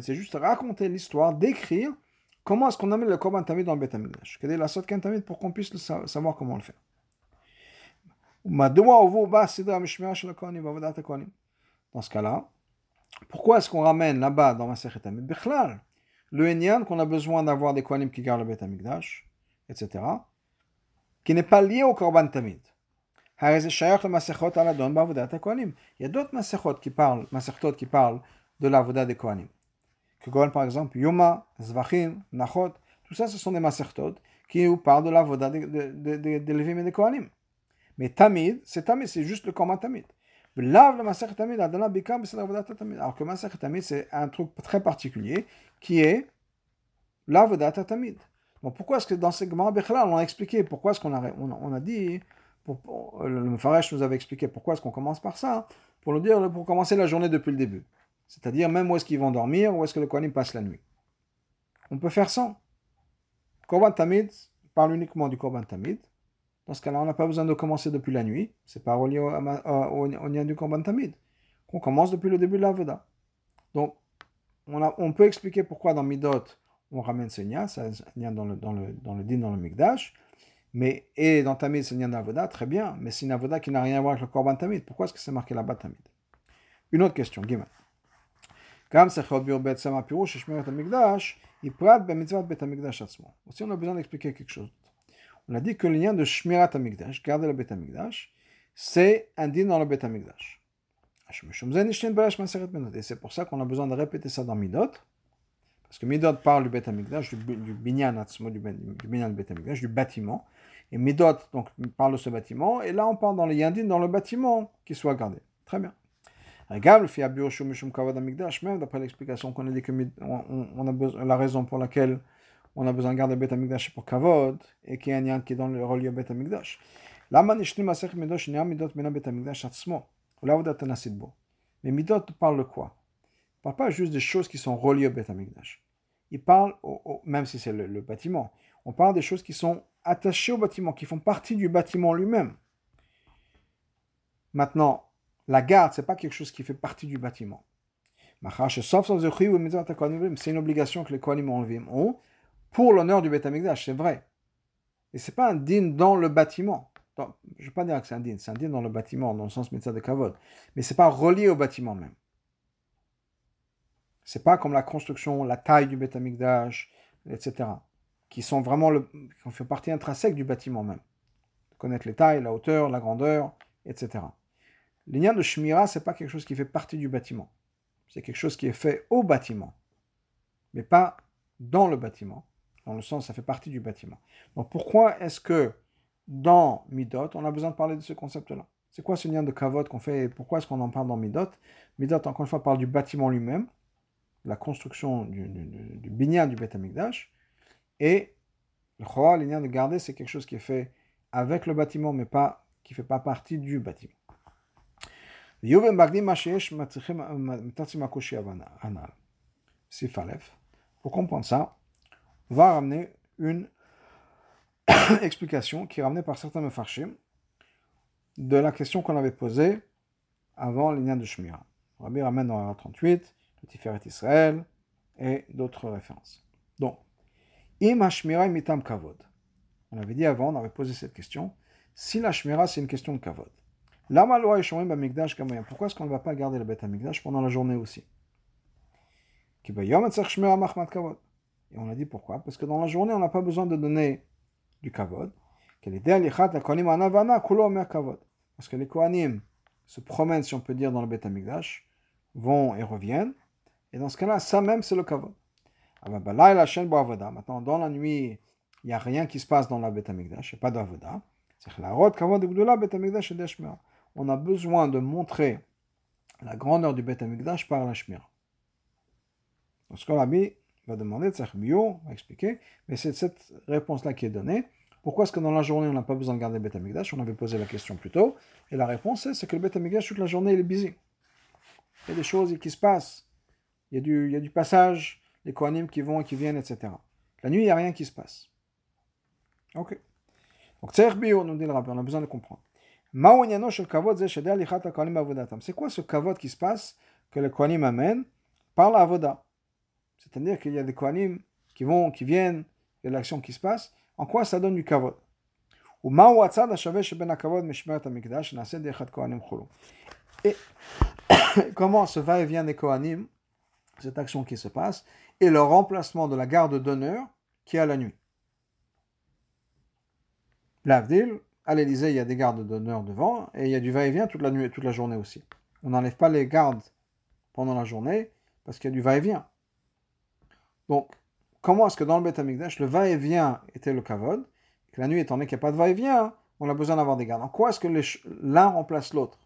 c'est juste raconter l'histoire, décrire Comment est-ce qu'on amène le Korban Tamid dans le sorte qu'un Tamid pour qu'on puisse savoir comment le faire Dans ce cas-là, pourquoi est-ce qu'on ramène là-bas dans le Enyan qu'on a besoin d'avoir des Kohanim qui gardent le Beth Amikdash, etc., qui n'est pas lié au Korban Tamid. Il y a d'autres Masechot qui parlent, qui parlent de la Voda des Kohanim par exemple Yoma, Zvachim, Nachot, tout ça ce sont des masertot qui nous parlent de la voda des de, de, de, et des Kohanim. Mais Tamid, c'est Tamid, c'est juste le Korban Tamid. Alors que Maser Tamid, c'est un truc très particulier qui est la voda Tamid. Pourquoi est-ce que dans ce Gemara on a expliqué pourquoi est-ce qu'on a, on, a dit, le Mefarash nous avait expliqué pourquoi est-ce qu'on commence par ça, pour le dire, pour commencer la journée depuis le début. C'est-à-dire même où est-ce qu'ils vont dormir, où est-ce que le Kohanim passe la nuit. On peut faire sans. Korban Tamid parle uniquement du Korban Tamid. Dans ce cas-là, on n'a pas besoin de commencer depuis la nuit. C'est pas relié au, au, du Korban Tamid. On commence depuis le début de la Voda. Donc, on, peut expliquer pourquoi dans Midot, on ramène ce Nia, c'est un dans le, dans, dans le din, dans le Mikdash. Mais, et dans Tamid, c'est Nia d'Avoda, très bien. Mais c'est une Avoda qui n'a rien à voir avec le Korban Tamid. Pourquoi est-ce que c'est marqué là-bas Tamid? Une autre question, Gimel. Ben on a besoin d'expliquer quelque chose. On a dit que le lien de Shmirat Amikdash, garder le Bet Amikdash, c'est un din dans le Bet Amikdash. Et c'est pour ça qu'on a besoin de répéter ça dans Midot. Parce que Midot parle du Bet Amikdash, du, du binyan Atzmo, du, binyan Bet Amikdash, du bâtiment. Et Midot donc, parle de ce bâtiment. Et là, on parle dans le Yandin, dans le bâtiment qui soit gardé. Très bien. Regarde, même d'après l'explication qu'on a dit que on, a besoin, la raison pour laquelle on a besoin de garder Beth Amikdash pour Kavod, et qu'il y a un qui est dans le relief Beth Amikdash. Lama nishni masech midosh nia midot mena Beth Amikdash atzmo? Ulavudat bo. Mais midot parle de quoi? Il parle pas juste des choses qui sont reliées au Beth Amikdash. Il parle, au, même si c'est le, le bâtiment, on parle des choses qui sont attachées au bâtiment, qui font partie du bâtiment lui-même. Maintenant, la garde, c'est pas quelque chose qui fait partie du bâtiment. C'est une obligation que les Kohanim ont pour l'honneur du Beth Amikdash, c'est vrai. Et c'est pas un din dans le bâtiment. je ne vais pas dire que c'est un din, c'est un din dans le bâtiment, dans le sens mitzvah de kavod. Mais c'est pas relié au bâtiment même. C'est pas comme la construction, la taille du Beth Amikdash, etc. Qui sont vraiment le, qui font partie intrinsèque du bâtiment même. Connaître les tailles, la hauteur, la grandeur, etc. L'ignan de Shmira, ce n'est pas quelque chose qui fait partie du bâtiment. C'est quelque chose qui est fait au bâtiment, mais pas dans le bâtiment. Dans le sens, ça fait partie du bâtiment. Donc pourquoi est-ce que dans Midot, on a besoin de parler de ce concept-là? C'est quoi ce lien de kavod qu'on fait pourquoi est-ce qu'on en parle dans Midot? Midot, encore une fois, parle du bâtiment lui-même, la construction du, du, binyan du Beth Amikdash, et le Choa, lien de garder, c'est quelque chose qui est fait avec le bâtiment, mais pas qui ne fait pas partie du bâtiment. Pour comprendre ça, va ramener une explication qui est ramenée par certains mefarshim de la question qu'on avait posée avant l'Inyan de Shmira. Rabbi ramène dans la 38, le Tiferet Israël et d'autres références. Donc, Im Hashmira mitam kavod. On avait dit avant, on avait posé cette question. Si la Shmira, c'est une question de kavod. Pourquoi est-ce qu'on ne va pas garder le Beth Amikdash pendant la journée aussi? Et on a dit pourquoi? Parce que dans la journée, on n'a pas besoin de donner du kavod. Parce que les Kohanim se promènent, si on peut dire, dans le Beth Amikdash, vont et reviennent. Et dans ce cas-là, ça même, c'est le kavod. Maintenant, dans la nuit, il n'y a rien qui se passe dans la Beth Amikdash, a pas d'avoda. On a besoin de montrer la grandeur du Beth Amikdash par la Shmira. Donc, ce qu'on va demander, Bio va expliquer, mais c'est cette réponse-là qui est donnée. Pourquoi est-ce que dans la journée, on n'a pas besoin de garder le Beth Amikdash On avait posé la question plus tôt. Et la réponse, c'est que le Beth Amikdash, toute la journée, il est busy. Il y a des choses qui se passent. Il y a du, il y a du passage, les Kohanim qui vont et qui viennent, etc. La nuit, il n'y a rien qui se passe. Ok. Donc, Bio nous dit le rappel, on a besoin de comprendre. C'est quoi ce kavod qui se passe que le Kohanim amène par la avoda? C'est-à-dire qu'il y a des Kohanim qui vont, qui viennent, il y a l'action qui se passe. En quoi ça donne du kavod? Et comment ce va-et-vient des Kohanim, cette action qui se passe, et le remplacement de la garde d'honneur qui est à la nuit? L'Avdil, à l'Elysée, il y a des gardes d'honneur devant et il y a du va-et-vient toute la nuit, toute la journée aussi. On n'enlève pas les gardes pendant la journée parce qu'il y a du va-et-vient. Donc, comment est-ce que dans le Beth le va-et-vient était le kavod, que la nuit, étant donné qu'il n'y a pas de va-et-vient, on a besoin d'avoir des gardes. En quoi est-ce que l'un remplace l'autre?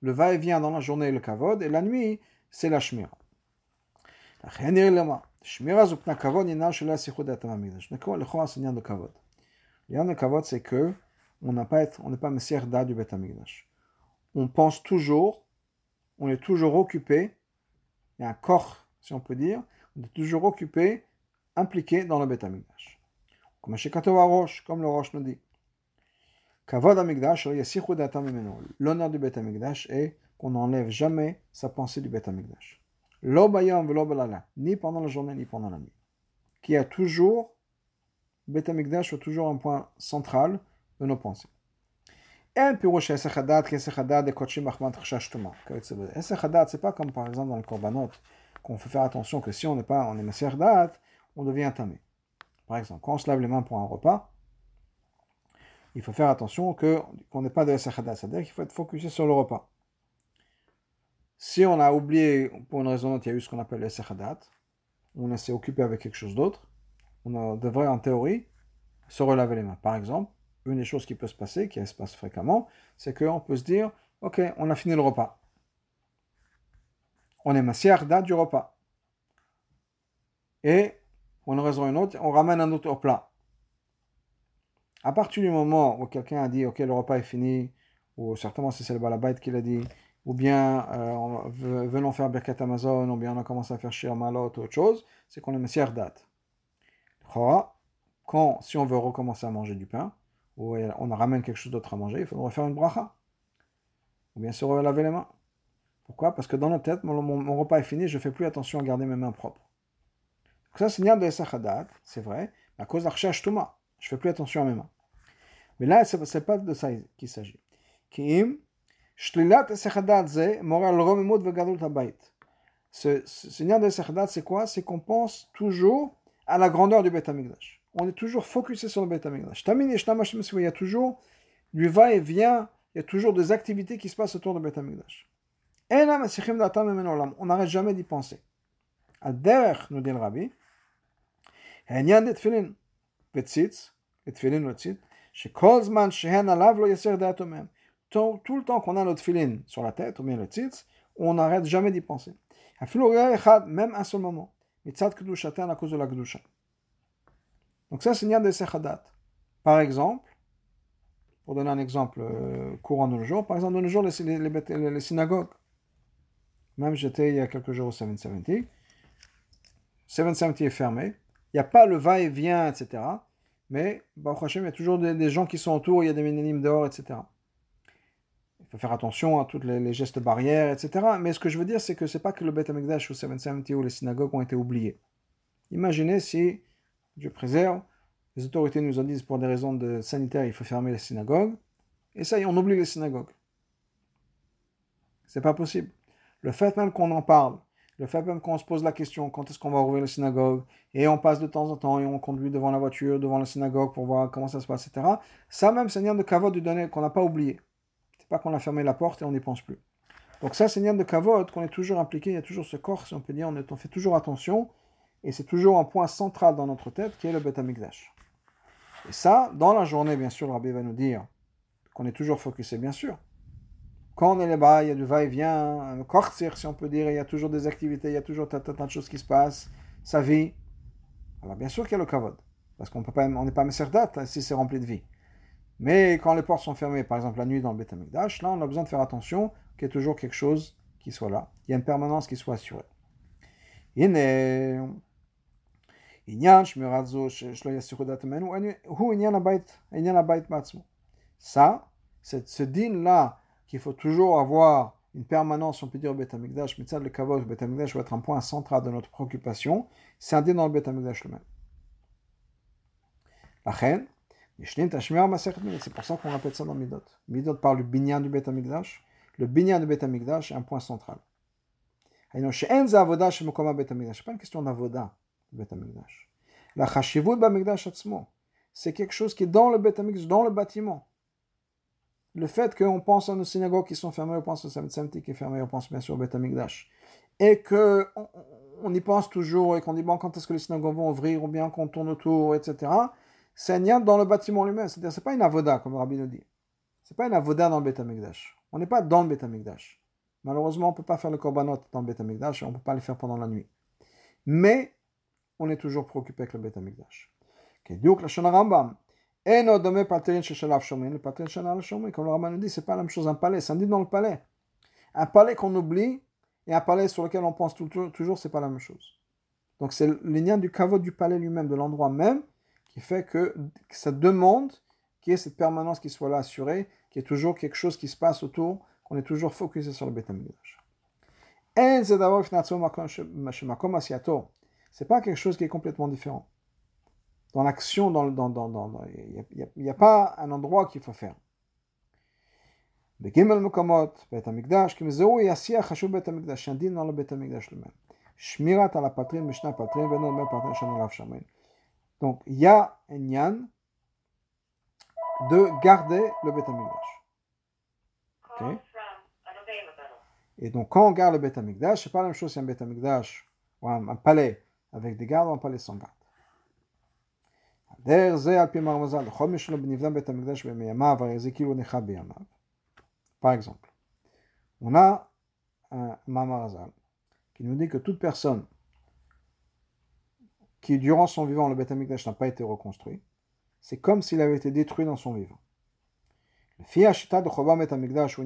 Le va-et-vient dans la journée est le kavod et la nuit, c'est la shmira. Shmira zupna kavod yina shela sichud atam amikdash. D'accord Le c'est de kavod? Le kavod, c'est que on n'a pas être, on n'est pas Da du Beth. On pense toujours, on est toujours occupé, il y a un corps, si on peut dire, est toujours occupé, impliqué dans le Beth Amikdash. Comme comme le Roche nous dit. L'honneur du Bet Amigdash est qu'on n'enlève jamais sa pensée du Bet Amigdash. Ni pendant la journée, ni pendant la nuit. Qui a toujours, Bet Amigdash est toujours un point central de nos pensées. En pirouche Esechadat, Kesechadat, de Kochim Achmat Chashtuma. Esechadat, c'est pas comme par exemple dans le Korbanot, qu'on fait faire attention que si on n'est pas en Emeserdat, on devient tamé. Par exemple, quand on se lave les mains pour un repas, il faut faire attention qu'on n'ait pas de Esechadat, c'est-à-dire qu'il faut être focusé sur le repas. Si on a oublié, pour une raison il y a eu ce qu'on appelle le Esechadat, on s'est occupé avec quelque chose d'autre, on devrait en théorie se relaver les mains. Par exemple, une des choses qui peut se passer, qui se passe fréquemment, c'est qu'on peut se dire, ok, on a fini le repas. On est massière date du repas. Et, pour une raison une autre, on ramène un autre plat. À partir du moment où quelqu'un a dit, ok, le repas est fini, ou certainement c'est le balabait qui l'a dit, ou bien euh, venons faire Birkat Amazon, ou bien on a commencé à faire Shir Malot ou autre chose, c'est qu'on est Messier date. Quand, si on veut recommencer à manger du pain, ou on ramène quelque chose d'autre à manger, il faudrait faire une bracha. Ou bien se laver les mains. Pourquoi? Parce que dans notre tête, mon, repas est fini, je ne fais plus attention à garder mes mains propres. Donc ça, c'est niat de Esachadat, c'est vrai, à cause d'Archash Touma. Je ne fais plus attention à mes mains. Mais là, ce n'est pas de ça qu'il s'agit. Kim, Shlilat Esachadat, moral. Ce, niat de Esachadat, c'est quoi? C'est qu'on pense toujours à la grandeur du Beth Amikdash on est toujours focusé sur le Beth Amikdash. Il y a toujours du va-et-vient, il y a toujours des activités qui se passent autour du Beth Amikdash. On n'arrête jamais d'y penser. Al-Derech, nous dit le Rabbi, tout le temps qu'on a notre sur la tête, ou bien le tzitz, on n'arrête jamais d'y penser. Même un seul moment. Donc ça, c'est de Sechadat. Par exemple, pour donner un exemple euh, courant de nos jours, par exemple, de nos jours, les, synagogues. Même j'étais il y a quelques jours au 770. 770 est fermé. Il n'y a pas le va-et-vient, etc. Mais, Hashem, il y a toujours des, gens qui sont autour, il y a des ménanimes dehors, etc. Il faut faire attention à tous les, gestes barrières, etc. Mais ce que je veux dire, c'est que ce n'est pas que le Beth Amikdash ou 770 ou les synagogues ont été oubliés. Imaginez si Dieu préserve. Les autorités nous ont dit pour des raisons de sanitaires, il faut fermer les synagogues. Et ça, on oublie les synagogues. C'est pas possible. Le fait même qu'on en parle, le fait même qu'on se pose la question quand est-ce qu'on va ouvrir les synagogues, et on passe de temps en temps et on conduit devant la voiture, devant la synagogue pour voir comment ça se passe, etc. Ça même, c'est un de kavod du donner qu'on n'a pas oublié. C'est pas qu'on a fermé la porte et on n'y pense plus. Donc ça, un de kavod qu'on est toujours impliqué, il y a toujours ce corps, si on peut dire, on, on fait toujours attention et c'est toujours un point central dans notre tête qui est le Beth Amikdash. Et ça, dans la journée, bien sûr, le Rabbi va nous dire qu'on est toujours focusé, bien sûr. Quand on est là-bas, il y a du va-et-vient, un kortzir, si on peut dire, il y a toujours des activités, il y a toujours tant de choses qui se passent, sa vie. Alors bien sûr qu'il y a le kavod, parce qu'on n'est pas Messerdat hein, si c'est rempli de vie. Mais quand les portes sont fermées, par exemple la nuit dans le Beth Amikdash, là on a besoin de faire attention qu'il y ait toujours quelque chose qui soit là. Il y a une permanence qui soit assurée. Ça, ce din-là qu'il faut toujours avoir une permanence, on peut dire, au Beth Amikdash, mais le kavod, le Beth Amikdash va être un point central de notre préoccupation, c'est din dans le Beth Amikdash lui-même. C'est pour ça qu'on rappelle ça dans Midot. Midot parle du binyan du Beth Amikdash. Le binyan du Beth Amikdash est un point central. Ce n'est pas une question d'avoda. La chashivut b'amigdash atzmo. C'est quelque chose qui est dans le Bet dans le bâtiment. Le fait qu'on pense à nos synagogues qui sont fermées, on pense au Samti qui est fermé, on pense bien sûr au Bet Et que on, y pense toujours et qu'on dit bon, quand est-ce que les synagogues vont ouvrir ou bien qu'on tourne autour, etc. C'est un dans le bâtiment lui-même. C'est-à-dire, c'est pas une avoda, comme Rabbi nous dit. C'est pas une avoda dans le Bet On n'est pas dans le Bet Malheureusement, on ne peut pas faire le korbanot dans le Bet et on ne peut pas le faire pendant la nuit. Mais on est toujours préoccupé avec le Beth Amikdash. La Rambam, Eno dome patrin sheshalav shomin, le patrin comme le Rambam nous dit, c'est pas la même chose un palais, c'est un dit dans le palais. Un palais qu'on oublie et un palais sur lequel on pense toujours, toujours c'est pas la même chose. Donc c'est lien du caveau du palais lui-même, de l'endroit même, qui fait que, ça demande qui est cette permanence qui soit là assurée, qui est toujours quelque chose qui se passe autour, qu'on est toujours focusé sur le Beth. C'est pas quelque chose qui est complètement différent. Dans l'action, dans, dans, dans, dans, il n'y a, a, pas un endroit qu'il faut faire. בגימל מקומות, בית המקדש, כי זהו יעשי החשוב בית המקדש, שהדין על בית המקדש למען. שמירת על הפטרים בשני הפטרים ואין הרבה פטרים שאין עליו שמיים. Donc, il y a un yan de garder le Beth Amikdash. Okay. Et donc, quand on garde le Beth Amikdash, c'est pas la même chose si un Beth Amikdash ou un, un, palais avec des gardes ou un palais sans garde. דרך זה על פי מרמזל, לכל מי שלא נבנה בית המקדש בימימיו, הרי זה כאילו נחת בימיו. Par exemple, on a un Mamarazal qui nous dit que toute personne qui, durant son vivant, le Beth n'a pas été reconstruit, c'est comme s'il avait été détruit dans son vivant. Le Fiashita de Chobam Bet Amigdash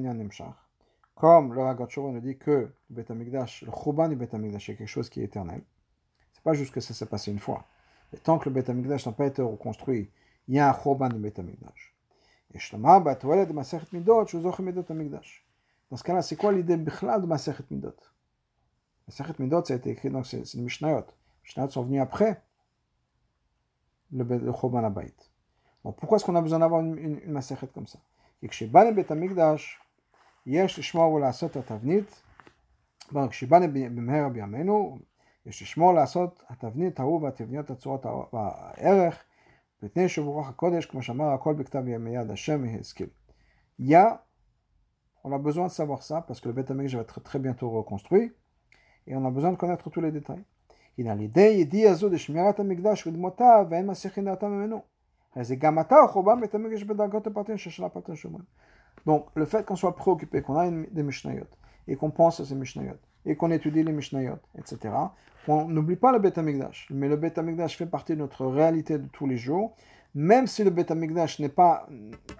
comme le Ragatchovo nous dit que le Bet le Choban du Bet est quelque chose qui est éternel. C'est pas juste que ça s'est passé une fois. Et tant que le Bet n'a pas été reconstruit, il y a un Choban du Bet dans ce cas-là, c'est quoi l'idée de Masechet Midot Masechet Midot, ça a été écrit, donc c'est les Mishnayot. Les Mishnayot sont venus après le, le Choban Abayit. Donc pourquoi est-ce qu'on a besoin d'avoir une, une, une Masechet comme ça Et que chez Bane Bet Amigdash, יש לשמור ולעשות התבנית, כשבאנו במהרה בימינו, יש לשמור לעשות התבנית ההוא והתבניות הצורות הערך, מפני שברוח הקודש, כמו שאמר, הכל בכתב מיד השם והשכיל. Il y a, on a besoin de savoir ça, parce que le Beth va être très bientôt reconstruit, et on a besoin de connaître tous les détails. הנה על ידי ידיעה זו לשמירת המקדש ודמותיו, ואין מסיחין דעתם ממנו. זה גם אתה חורבן בית המקדש בדרגות הפרטים של הפרטים שאומרים. Donc, le fait qu'on soit préoccupé, qu'on a des Mishnayot, et qu'on pense à ces Mishnayot, et qu'on étudie les Mishnayot, etc., on n'oublie pas le Beth Amikdash. Mais le Beth Amikdash fait partie de notre réalité de tous les jours. Même si le Beth Amikdash n'est pas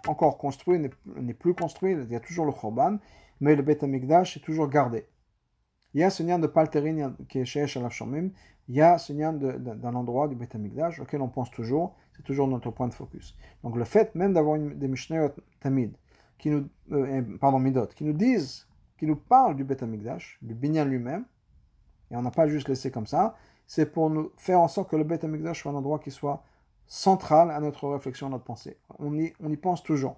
encore construit, n'est plus construit, il y a toujours le Khorban, mais le Beth Amikdash est toujours gardé. Il y a ce lien de Palterin qui est chez Shalaf Shomim, il y a ce lien d'un endroit du Beth Amikdash auquel on pense toujours, c'est toujours notre point de focus. Donc le fait même d'avoir des Mishnayot Tamid, euh, pardon, Midot, qui nous disent, qui nous parlent du Beth Amikdash, du Binyan lui-même, et on n'a pas juste laissé comme ça, c'est pour nous faire en sorte que le Beth Amikdash soit un endroit qui soit central à notre réflexion, à notre pensée. On y, pense toujours.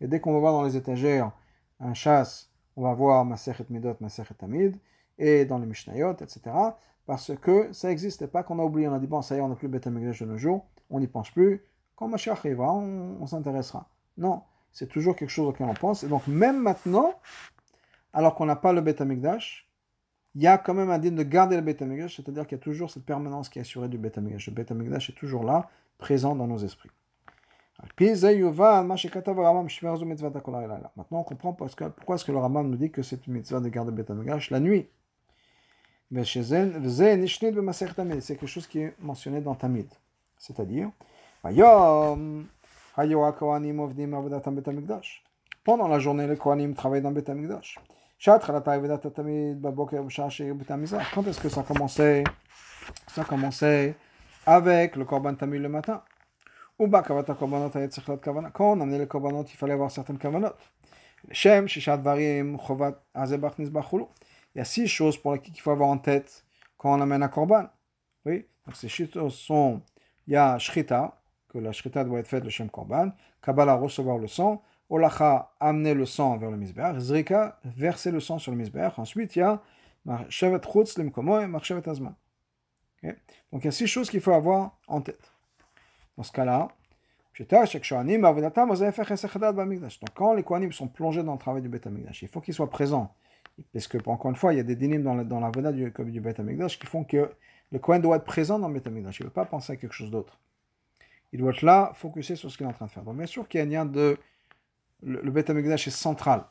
Et dès qu'on va voir dans les étagères un chasse, on va voir Maserhet Midot, Maserhet Amid, et dans les Mishnayot, etc. Parce que ça n'existait pas qu'on a oublié, on a dit bon, ça y est, on n'a plus Beth Amikdash de nos jours, on n'y pense plus. Quand Mashiach arrivera, on, on s'intéressera. Non, c'est toujours quelque chose auquel on pense. Et donc, même maintenant, alors qu'on n'a pas le Beth Amikdash, il y a quand même un din de garder le Beth Amikdash, c'est-à-dire qu'il y a toujours cette permanence qui est assurée du Beth Amikdash. Le Beth est toujours là, présent dans nos esprits. Maintenant, on comprend pourquoi est-ce que le Rambam nous dit que c'est une mitzvah de garder le Beth la nuit? C'est quelque chose qui est mentionné dans Tamid. C'est-à-dire, pendant la journée, les Kohanim travaillent dans Amikdash. Quand est-ce que ça commençait Ça commençait avec le Korban Tamil le matin. Quand on amenait les Korbanot, il fallait avoir certaines Kavanot. Il y a six choses pour lesquelles il faut avoir en tête quand on amène un Korban. Oui, donc ces choses sont il y a Shrita, que la Shrita doit être faite le Shem Korban, Kabbalah, recevoir le sang, Olacha, amener le sang vers le misbeach. Zrika, verser le sang sur le misbeach. Ensuite, il y a Marchevet Chutz Limkomo et Marchevet Azman. Donc, il y a six choses qu'il faut avoir en tête. Dans ce cas-là, donc quand les Kohanim sont plongés dans le travail du Beth Amikdash, il faut qu'ils soient présents. Parce que, encore une fois, il y a des dynimes dans la, dans du, du Beth Amikdash qui font que le Kohen doit être présent dans le Beth Amikdash. Il ne veut pas penser à quelque chose d'autre. Il doit être là, focusé sur ce qu'il est en train de faire. Donc, bien sûr qu'il y a un lien de le, le Beth est central.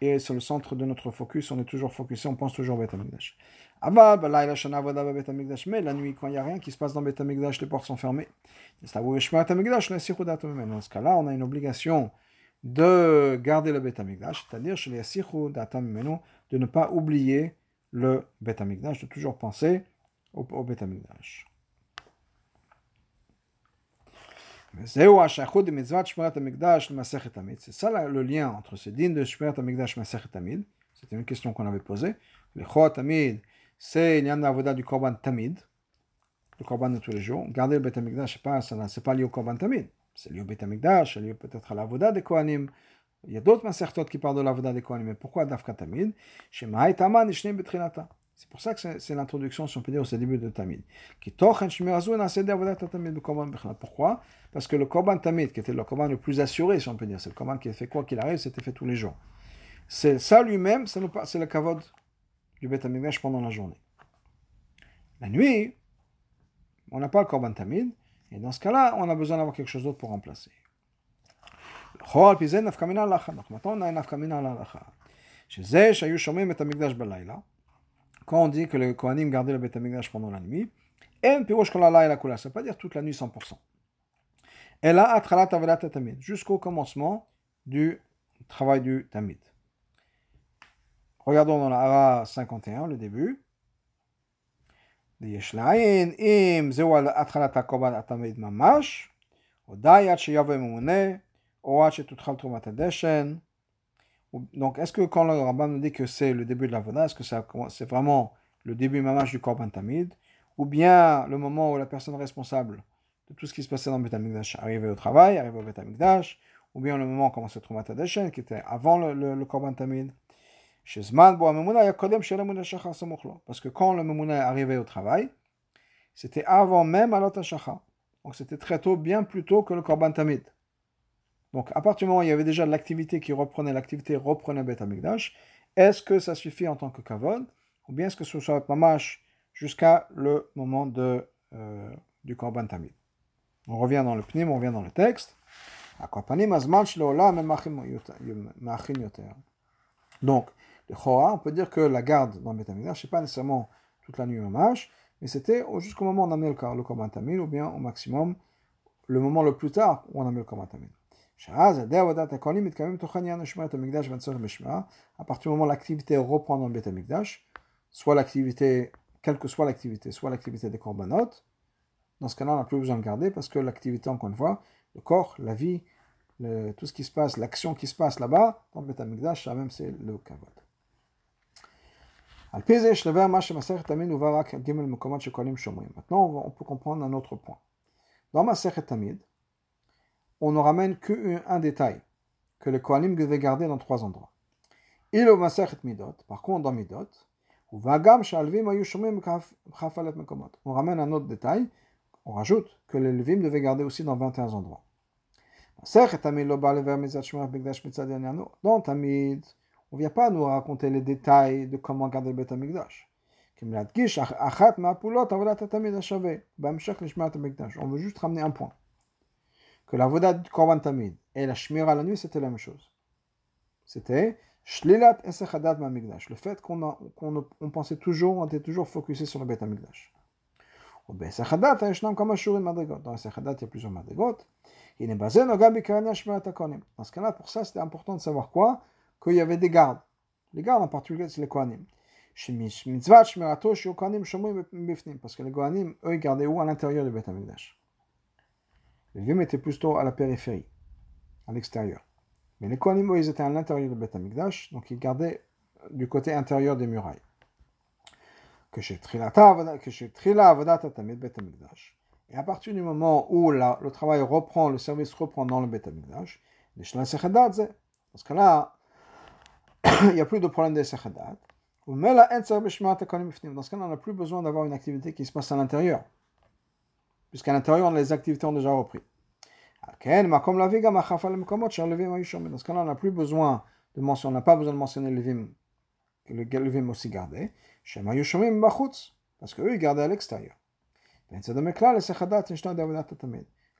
Et c'est le centre de notre focus, on est toujours focusé, on pense toujours au Beth Amikdash. Bah, mais la nuit, quand il n'y a rien qui se passe dans Beth Amikdash, les portes sont fermées. Dans ce cas-là, on a une obligation de garder le Beth Amikdash, c'est-à-dire de ne pas oublier le Beth Amikdash, de toujours penser au, au Beth. C'est ça le lien entre ce din de Shmirat Amigdash Masechet Tamid. C'était une question qu'on avait posée. Le Chot Tamid, c'est l'yan d'avoda du Korban Tamid, le Korban de tous les jours. Garder le Bet Amigdash, pas, c'est pas lié au Korban Tamid. C'est lié au Bet Amigdash, c'est lié peut-être à l'avoda des Kohanim. Il y a d'autres Masertot qui parlent de l'avoda des Kohanim. Mais pourquoi Dafka Tamid? Shemai Taman Ishnem Betrinata. C'est pour ça que c'est l'introduction, si on peut dire, au début de Tamid. Pourquoi Parce que le Korban Tamid, qui était le Korban le plus assuré, si on peut dire, c'est le Korban qui fait quoi qu'il arrive, c'était fait tous les jours. C'est ça lui-même, c'est le kavod du Beth pendant la journée. La nuit, on n'a pas le Korban Tamid, et dans ce cas-là, on a besoin d'avoir quelque chose d'autre pour remplacer. Donc maintenant, on a un nafkamina à l'alacha. שזה שהיו שומעים את המקדש בלילה, quand on dit que les Kohanim gardaient le Beth pendant la nuit, en pirosh kol la kula, ça veut pas dire toute la nuit 100%. Et là, atralat avadat tamid, jusqu'au commencement du travail du tamid. Regardons dans la Hara 51, le début. יש לעין, אם זהו על התחלת הקורבן התמיד ממש, או די עד שיבוא ממונה, או עד שתותחל תרומת הדשן, donc, est-ce que quand le rabbin nous dit que c'est le début de la voda, est-ce que c'est vraiment le début mamage du Korban Tamid Ou bien le moment où la personne responsable de tout ce qui se passait dans le Betamikdash arrivait au travail, arrivait au Betamikdash Ou bien le moment où commençait Trumat Adeshen, qui était avant le, le, le Korban Tamid parce que quand le Memuna est au travail, c'était avant même Alot Donc c'était très tôt, bien plus tôt que le Korban Tamid. Donc, à partir du moment où il y avait déjà l'activité qui reprenait, l'activité reprenait Beth Amikdash, est-ce que ça suffit en tant que kavod Ou bien est-ce que ce soit mamash jusqu'à le moment de, euh, du Korban Tamid? On revient dans le pnim, on revient dans le texte. Donc, le Chora, on peut dire que la garde dans Beth Amikdash, ce n'est pas nécessairement toute la nuit mamash, mais c'était jusqu'au moment où on a mis le Korban Tamid, ou bien au maximum, le moment le plus tard où on a mis le Korban Tamid. À partir du moment où l'activité reprend dans le Beth soit l'activité, quelle que soit l'activité, soit l'activité des korbanot, dans ce cas-là, on n'a plus besoin de garder parce que l'activité, encore une fois, le corps, la vie, tout ce qui se passe, l'action qui se passe là-bas, dans le Beth Amikdash, ça même c'est le kavod. Maintenant, on peut comprendre un autre point. Dans ma Tamid, on ne ramène qu'un un détail que le Kohanim devait garder dans trois endroits. Il au Midot, par contre dans Midot, on ramène un autre détail, on rajoute que les Levim devaient garder aussi dans 21 endroits. Dans Tamid, on ne vient pas nous raconter les détails de comment garder le Bet Amikdash. On veut juste ramener un point que la voda du Korban Tamid et la Shmira la nuit, c'était la même chose. C'était Shlilat Esechadat. Le fait qu'on qu on pensait toujours, on était toujours focusé sur le Bet Amigdash. Dans le Sechadat, il y a plusieurs madrigot. Dans ce cas-là, pour ça, c'était important de savoir quoi? Qu'il y avait des gardes. Les gardes en particulier, c'est les Kohanim. Parce que les Kohanim, eux, ils gardaient où? À l'intérieur du Bet Amigdash. Les Lévim étaient plutôt à la périphérie, à l'extérieur. Mais les Kohanim, ils étaient à l'intérieur du Beth Amikdash, donc ils gardaient du côté intérieur des murailles. Que chez Beth Amikdash. Et à partir du moment où la, le travail reprend, le service reprend dans le Beth Amikdash, dans ce cas-là, il n'y a plus de problème des Sechadat. Dans ce cas-là, on n'a plus besoin d'avoir une activité qui se passe à l'intérieur puisqu'à l'intérieur, les activités ont déjà repris. Dans ce cas-là, on n'a plus besoin de mentionner, on n'a pas besoin de mentionner le vim, le vim aussi gardé. Parce qu'eux, ils gardaient à l'extérieur.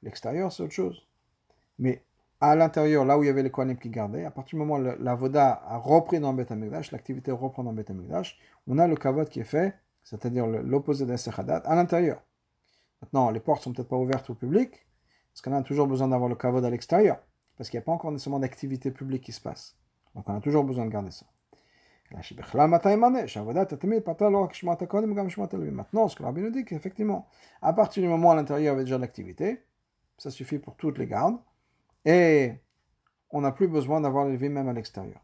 L'extérieur, c'est autre chose. Mais à l'intérieur, là où il y avait les Kohanim qui gardaient, à partir du moment où la voda a repris dans Beth l'activité reprend dans Beth on a le kavod qui est fait, c'est-à-dire l'opposé d'un Sechadat, à l'intérieur. Maintenant, les portes sont peut-être pas ouvertes au public, parce qu'on a toujours besoin d'avoir le kavod à l'extérieur, parce qu'il n'y a pas encore nécessairement d'activité publique qui se passe. Donc on a toujours besoin de garder ça. Maintenant, ce que le rabbin nous dit, qu'effectivement, à partir du moment où à l'intérieur il y avait déjà l'activité, ça suffit pour toutes les gardes. Et on n'a plus besoin d'avoir les Levim même à l'extérieur.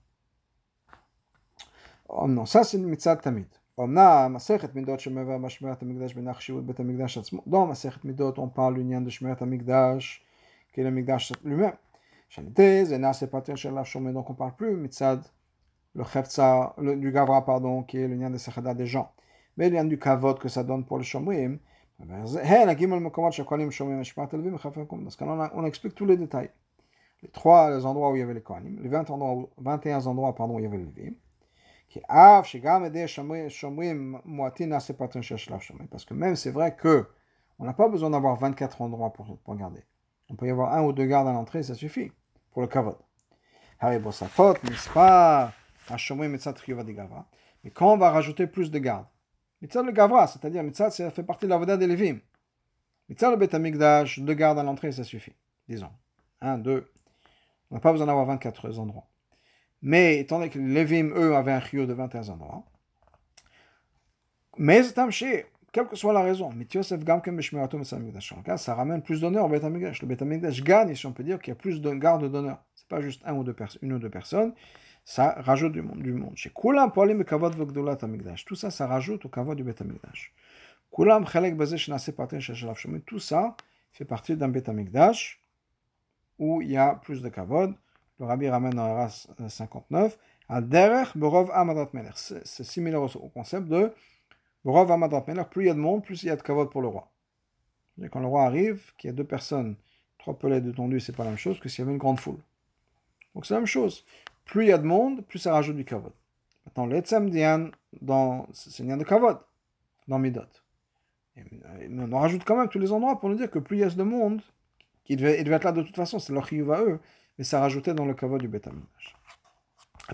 Oh non, ça c'est le mitzvah tamid. Dans Masechet Midot, on parle du lien de Shmeret Amigdash, qui est le Migdash lui-même. Donc on parle plus du gavra, qui est de Sechada des gens. Mais le lien du kavod que ça donne pour le shomrim, dans ce cas-là, on explique tous les détails. Les trois endroits où il y avait les les 20 endroits, 21 endroits pardon, où il y avait les levim. Parce que même c'est vrai que on n'a pas besoin d'avoir 24 endroits pour, pour garder. On peut y avoir un ou deux gardes à l'entrée, ça suffit pour le kavod. Mais quand on va rajouter plus de gardes, mitzad le gavra, c'est-à-dire mitzad, ça fait partie de la voda des. Mitzad le betamikdash, deux gardes à l'entrée, ça suffit. Disons. Un, deux. On n'a pas besoin d'avoir 24 endroits. Mais étant donné que les Lévim, eux, avaient un chio de 21 endroits, mais quelle que soit la raison, ça ramène plus d'honneur au Betamigdash. Le Betamigdash gagne, si on peut dire, qu'il y a plus de garde d'honneur. C'est pas juste un ou deux une ou deux personnes, ça rajoute du monde. Du monde. Tout ça, ça rajoute au kavod du Betamigdash. Tout ça fait partie d'un Betamigdash où il y a plus de kavod. Le rabbi ramène dans la race 59. C'est similaire au concept de Borov Amadat Melech. Plus il y a de monde, plus il y a de kavod pour le roi. quand le roi arrive, qu'il y a deux personnes, trois pelets de tondu, c'est pas la même chose que s'il y avait une grande foule. Donc c'est la même chose. Plus il y a de monde, plus ça rajoute du kavod. Maintenant, l'Etzem Dian, c'est de kavod, dans Midot. on rajoute quand même tous les endroits pour nous dire que plus il y a de monde, qui devait, être là de toute façon, c'est leur à eux, mais ça rajoutait dans le kavod du Betamigdash.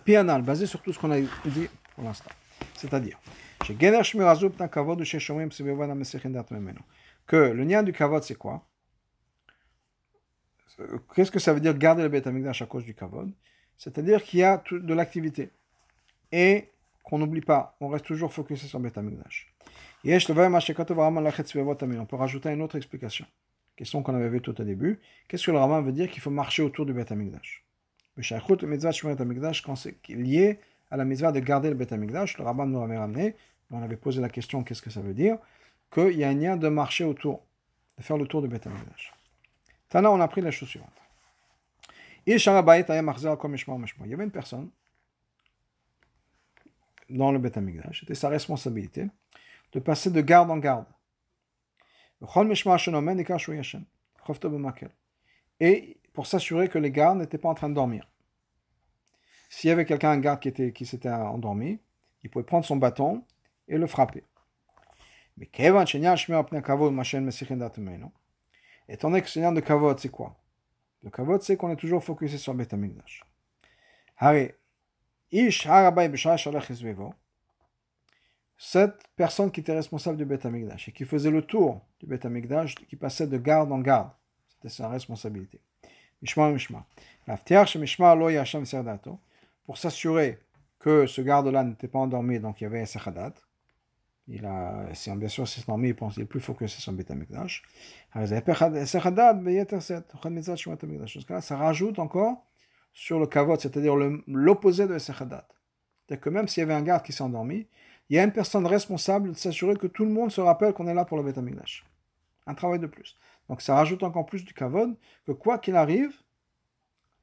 Pianal, basé sur tout ce qu'on a dit pour l'instant. C'est-à-dire, que le lien du kavod, c'est quoi? Qu'est-ce que ça veut dire garder le Betamigdash à cause du kavod? C'est-à-dire qu'il y a de l'activité et qu'on n'oublie pas, on reste toujours focusé sur Betamigdash. On peut rajouter une autre explication question qu'on avait vue tout au début. Qu'est-ce que le Raman veut dire qu'il faut marcher autour du Beth Amikdash Le mitzvah quand c'est lié à la mitzvah de garder le Beth Amikdash, le Raman nous avait ramené, on avait posé la question qu'est-ce que ça veut dire? Qu'il y a un lien de marcher autour, de faire le tour du Beth Amikdash. Tana, on a pris la chose suivante. Il y avait une personne dans le Beth Amikdash, c'était sa responsabilité de passer de garde en garde. Et pour s'assurer que les gardes n'étaient pas en train de dormir. S'il y avait quelqu'un, un garde qui, était, qui s'était endormi, il pouvait prendre son bâton et le frapper. Mais étant donné que ce de kavod, c'est quoi? Le kavod, c'est qu'on est toujours focusé sur Amikdash. Ish cette personne qui était responsable du Beth Amikdash et qui faisait le tour du Beth Amikdash, qui passait de garde en garde, c'était sa responsabilité. Mishma Mishma. Pour s'assurer que ce garde-là n'était pas endormi, donc il y avait un Sechadat. Il a, bien sûr, s'est endormi, il pense, il est plus focusé sur le Beth Amikdash. Ça rajoute encore sur le kavod, c'est-à-dire l'opposé de Sechadat. C'est-à-dire que même s'il y avait un garde qui s'est endormi, il y a une personne responsable de s'assurer que tout le monde se rappelle qu'on est là pour le Betamigdash. Un travail de plus. Donc ça rajoute encore plus du kavod, que quoi qu'il arrive,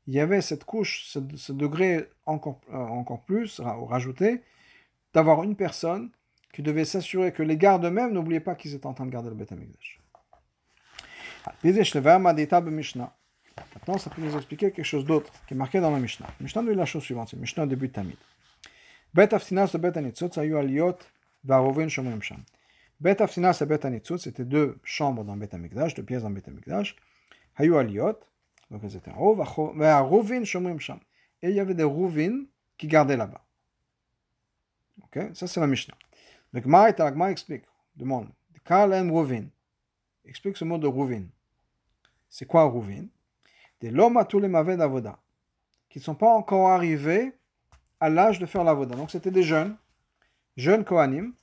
il y avait cette couche, ce, degré encore, euh, encore plus rajouté, d'avoir une personne qui devait s'assurer que les gardes eux-mêmes n'oubliaient pas qu'ils étaient en train de garder le Betamigdash. Maintenant, ça peut nous expliquer quelque chose d'autre qui est marqué dans la Mishnah. Mishnah nous dit la chose suivante, c'est Mishnah début de Tamid. בית אבטינס ובית הניצוץ היו עליות והרובין שומרים שם. בית אבטינס ובית הניצוץ, c'était deux chambres dans בית המקדש, deux pièces dans בית המקדש, היו עליות, donc c'était en haut, והרובין שומרים שם. Et il y avait des rouvines qui gardaient là-bas. Ok, ça c'est la Mishnah. Le Gemara, la Gemara explique, demande, Kalem rouvin. Explique ce mot de rouvin. C'est quoi rouvin Des loma tous les mauvais d'avoda, qui ne sont pas encore arrivés à l'âge de faire la voda. Donc c'était des jeunes, jeunes Kohanim,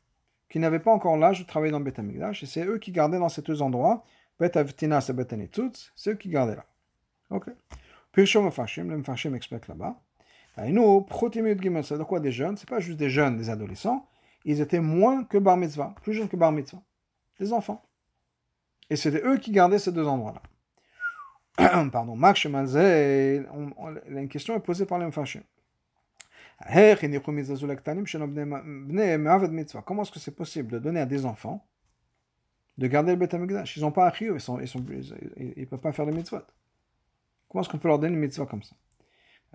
qui n'avaient pas encore l'âge de travailler dans Beth et c'est eux qui gardaient dans ces deux endroits Bet Avtina, c'est Bet Anitzutz, c'est eux qui gardaient là. Ok. Pirshom Mefashim, le Mefashim explique là-bas. Et nous, Protimut Gimel, de quoi des jeunes? C'est pas juste des jeunes, des adolescents. Ils étaient moins que Bar Mitzvah, plus jeunes que Bar Mitzvah. Des enfants. Et c'était eux qui gardaient ces deux endroits-là. Pardon, Marc Shemalzé, une question est posée par les Mefashim. Comment est-ce que c'est possible de donner à des enfants de garder le Beth Ils n'ont pas un ils ne ils, ils, peuvent pas faire de mitzvot. Comment est-ce qu'on peut leur donner une mitzvah comme ça?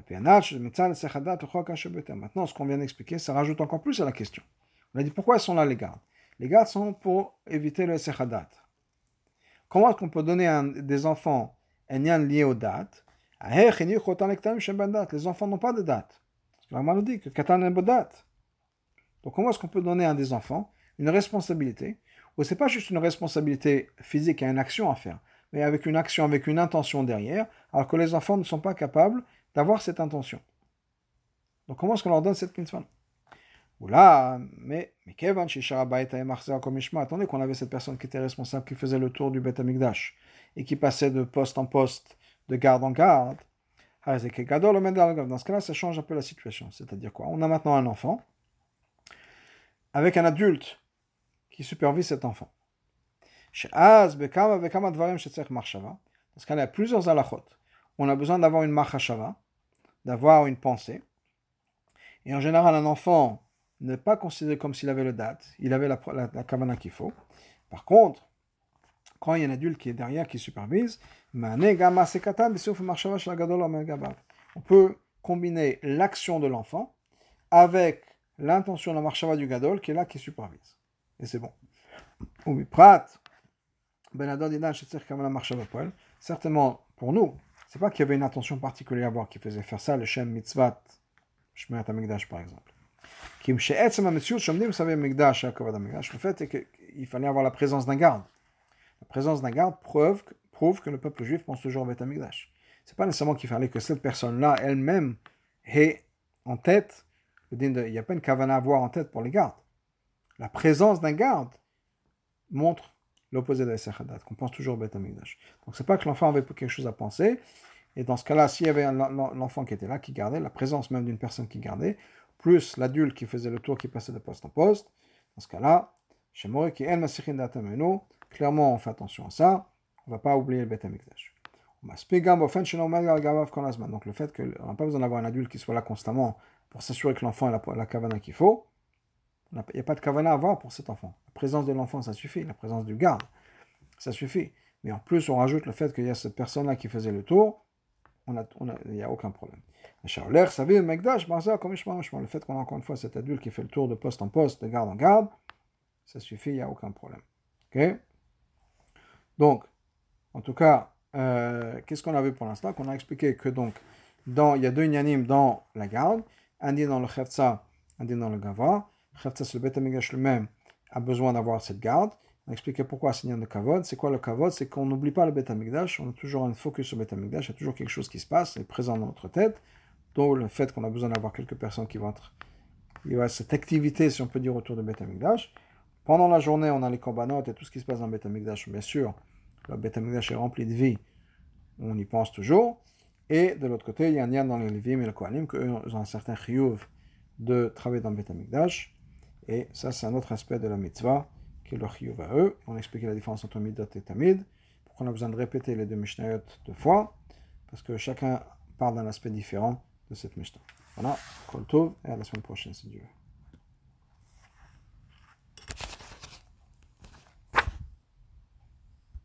Maintenant, ce qu'on vient d'expliquer, ça rajoute encore plus à la question. On a dit pourquoi elles sont là les gardes? Les gardes sont pour éviter le sechadat. Comment est-ce qu'on peut donner à des enfants un lien lié aux dates? Les enfants n'ont pas de date. La nous dit que Katan date. Donc comment est-ce qu'on peut donner à des enfants une responsabilité où c'est pas juste une responsabilité physique, il une action à faire, mais avec une action, avec une intention derrière, alors que les enfants ne sont pas capables d'avoir cette intention. Donc comment est-ce qu'on leur donne cette mitzvah? Oula, mais, mais Kevan, attendez qu'on avait cette personne qui était responsable, qui faisait le tour du Beth Amikdash, et qui passait de poste en poste, de garde en garde. Dans ce cas-là, ça change un peu la situation. C'est-à-dire quoi? On a maintenant un enfant avec un adulte qui supervise cet enfant. Dans ce cas-là, il y a plusieurs halachot. On a besoin d'avoir une machashava, d'avoir une pensée. Et en général, un enfant n'est pas considéré comme s'il avait le date, il avait la, la, qu'il faut. Par contre, quand il y a un adulte qui est derrière, qui supervise, on peut combiner l'action de l'enfant avec l'intention de la marshava du gadol qui est là, qui supervise. Et c'est bon. Certainement, pour nous, c'est pas qu'il y avait une attention particulière à voir qui faisait faire ça, le Shem Mitzvat, Shmerat Amigdash par exemple. Le fait est qu'il fallait avoir la présence d'un garde. La présence d'un garde prouve, prouve que le peuple juif pense toujours au Beth Amigdash. C'est pas nécessairement qu'il fallait que cette personne-là elle-même ait en tête, il n'y a pas une kavana à avoir en tête pour les gardes. La présence d'un garde montre l'opposé de la qu'on pense toujours au Beth Amikdash. Donc c'est pas que l'enfant avait quelque chose à penser, et dans ce cas-là, s'il y avait l'enfant qui était là, qui gardait, la présence même d'une personne qui gardait, plus l'adulte qui faisait le tour, qui passait de poste en poste, dans ce cas-là, chez qui clairement on fait attention à ça, on ne va pas oublier le Beth Amikdash. Donc le fait qu'on n'a pas besoin d'avoir un adulte qui soit là constamment pour s'assurer que l'enfant a la, la qu'il faut, il n'y a pas de kavana à avoir pour cet enfant. La présence de l'enfant, ça suffit. La présence du garde, ça suffit. Mais en plus, on rajoute le fait qu'il y a cette personne-là qui faisait le tour. On a, il n'y a aucun problème. Le fait qu'on a encore une fois cet adulte qui fait le tour de poste en poste, de garde en garde, ça suffit, il n'y a aucun problème. Donc, en tout cas, euh, qu'est-ce qu'on a vu pour l'instant? Qu'on a expliqué que donc, dans, il y a deux inanimes dans la garde, un dit dans le Khetsa, un dit dans le Gava le Beth lui-même a besoin d'avoir cette garde. On a expliqué pourquoi c'est de Kavod. C'est quoi le Kavod? C'est qu'on n'oublie pas le Beth on a toujours un focus sur le Beth il y a toujours quelque chose qui se passe, c'est présent dans notre tête. Donc le fait qu'on a besoin d'avoir quelques personnes qui vont être. Il y a cette activité, si on peut dire, autour de Beth. Pendant la journée, on a les corbanotes et tout ce qui se passe dans Beth. Bien sûr, le Beth est rempli de vie, on y pense toujours. Et de l'autre côté, il y a un lien dans les Levim et le Kohanim, qu'eux ont un certain chiyuv de travailler dans le Amikdash. Et ça, c'est un autre aspect de la mitzvah, qui est le chiyuv à eux. On a expliqué la différence entre midot et tamid. Pourquoi on a besoin de répéter les deux mishnayot deux fois? Parce que chacun parle d'un aspect différent de cette mishnah. Voilà, kol tov, et à la semaine prochaine, si Dieu veut.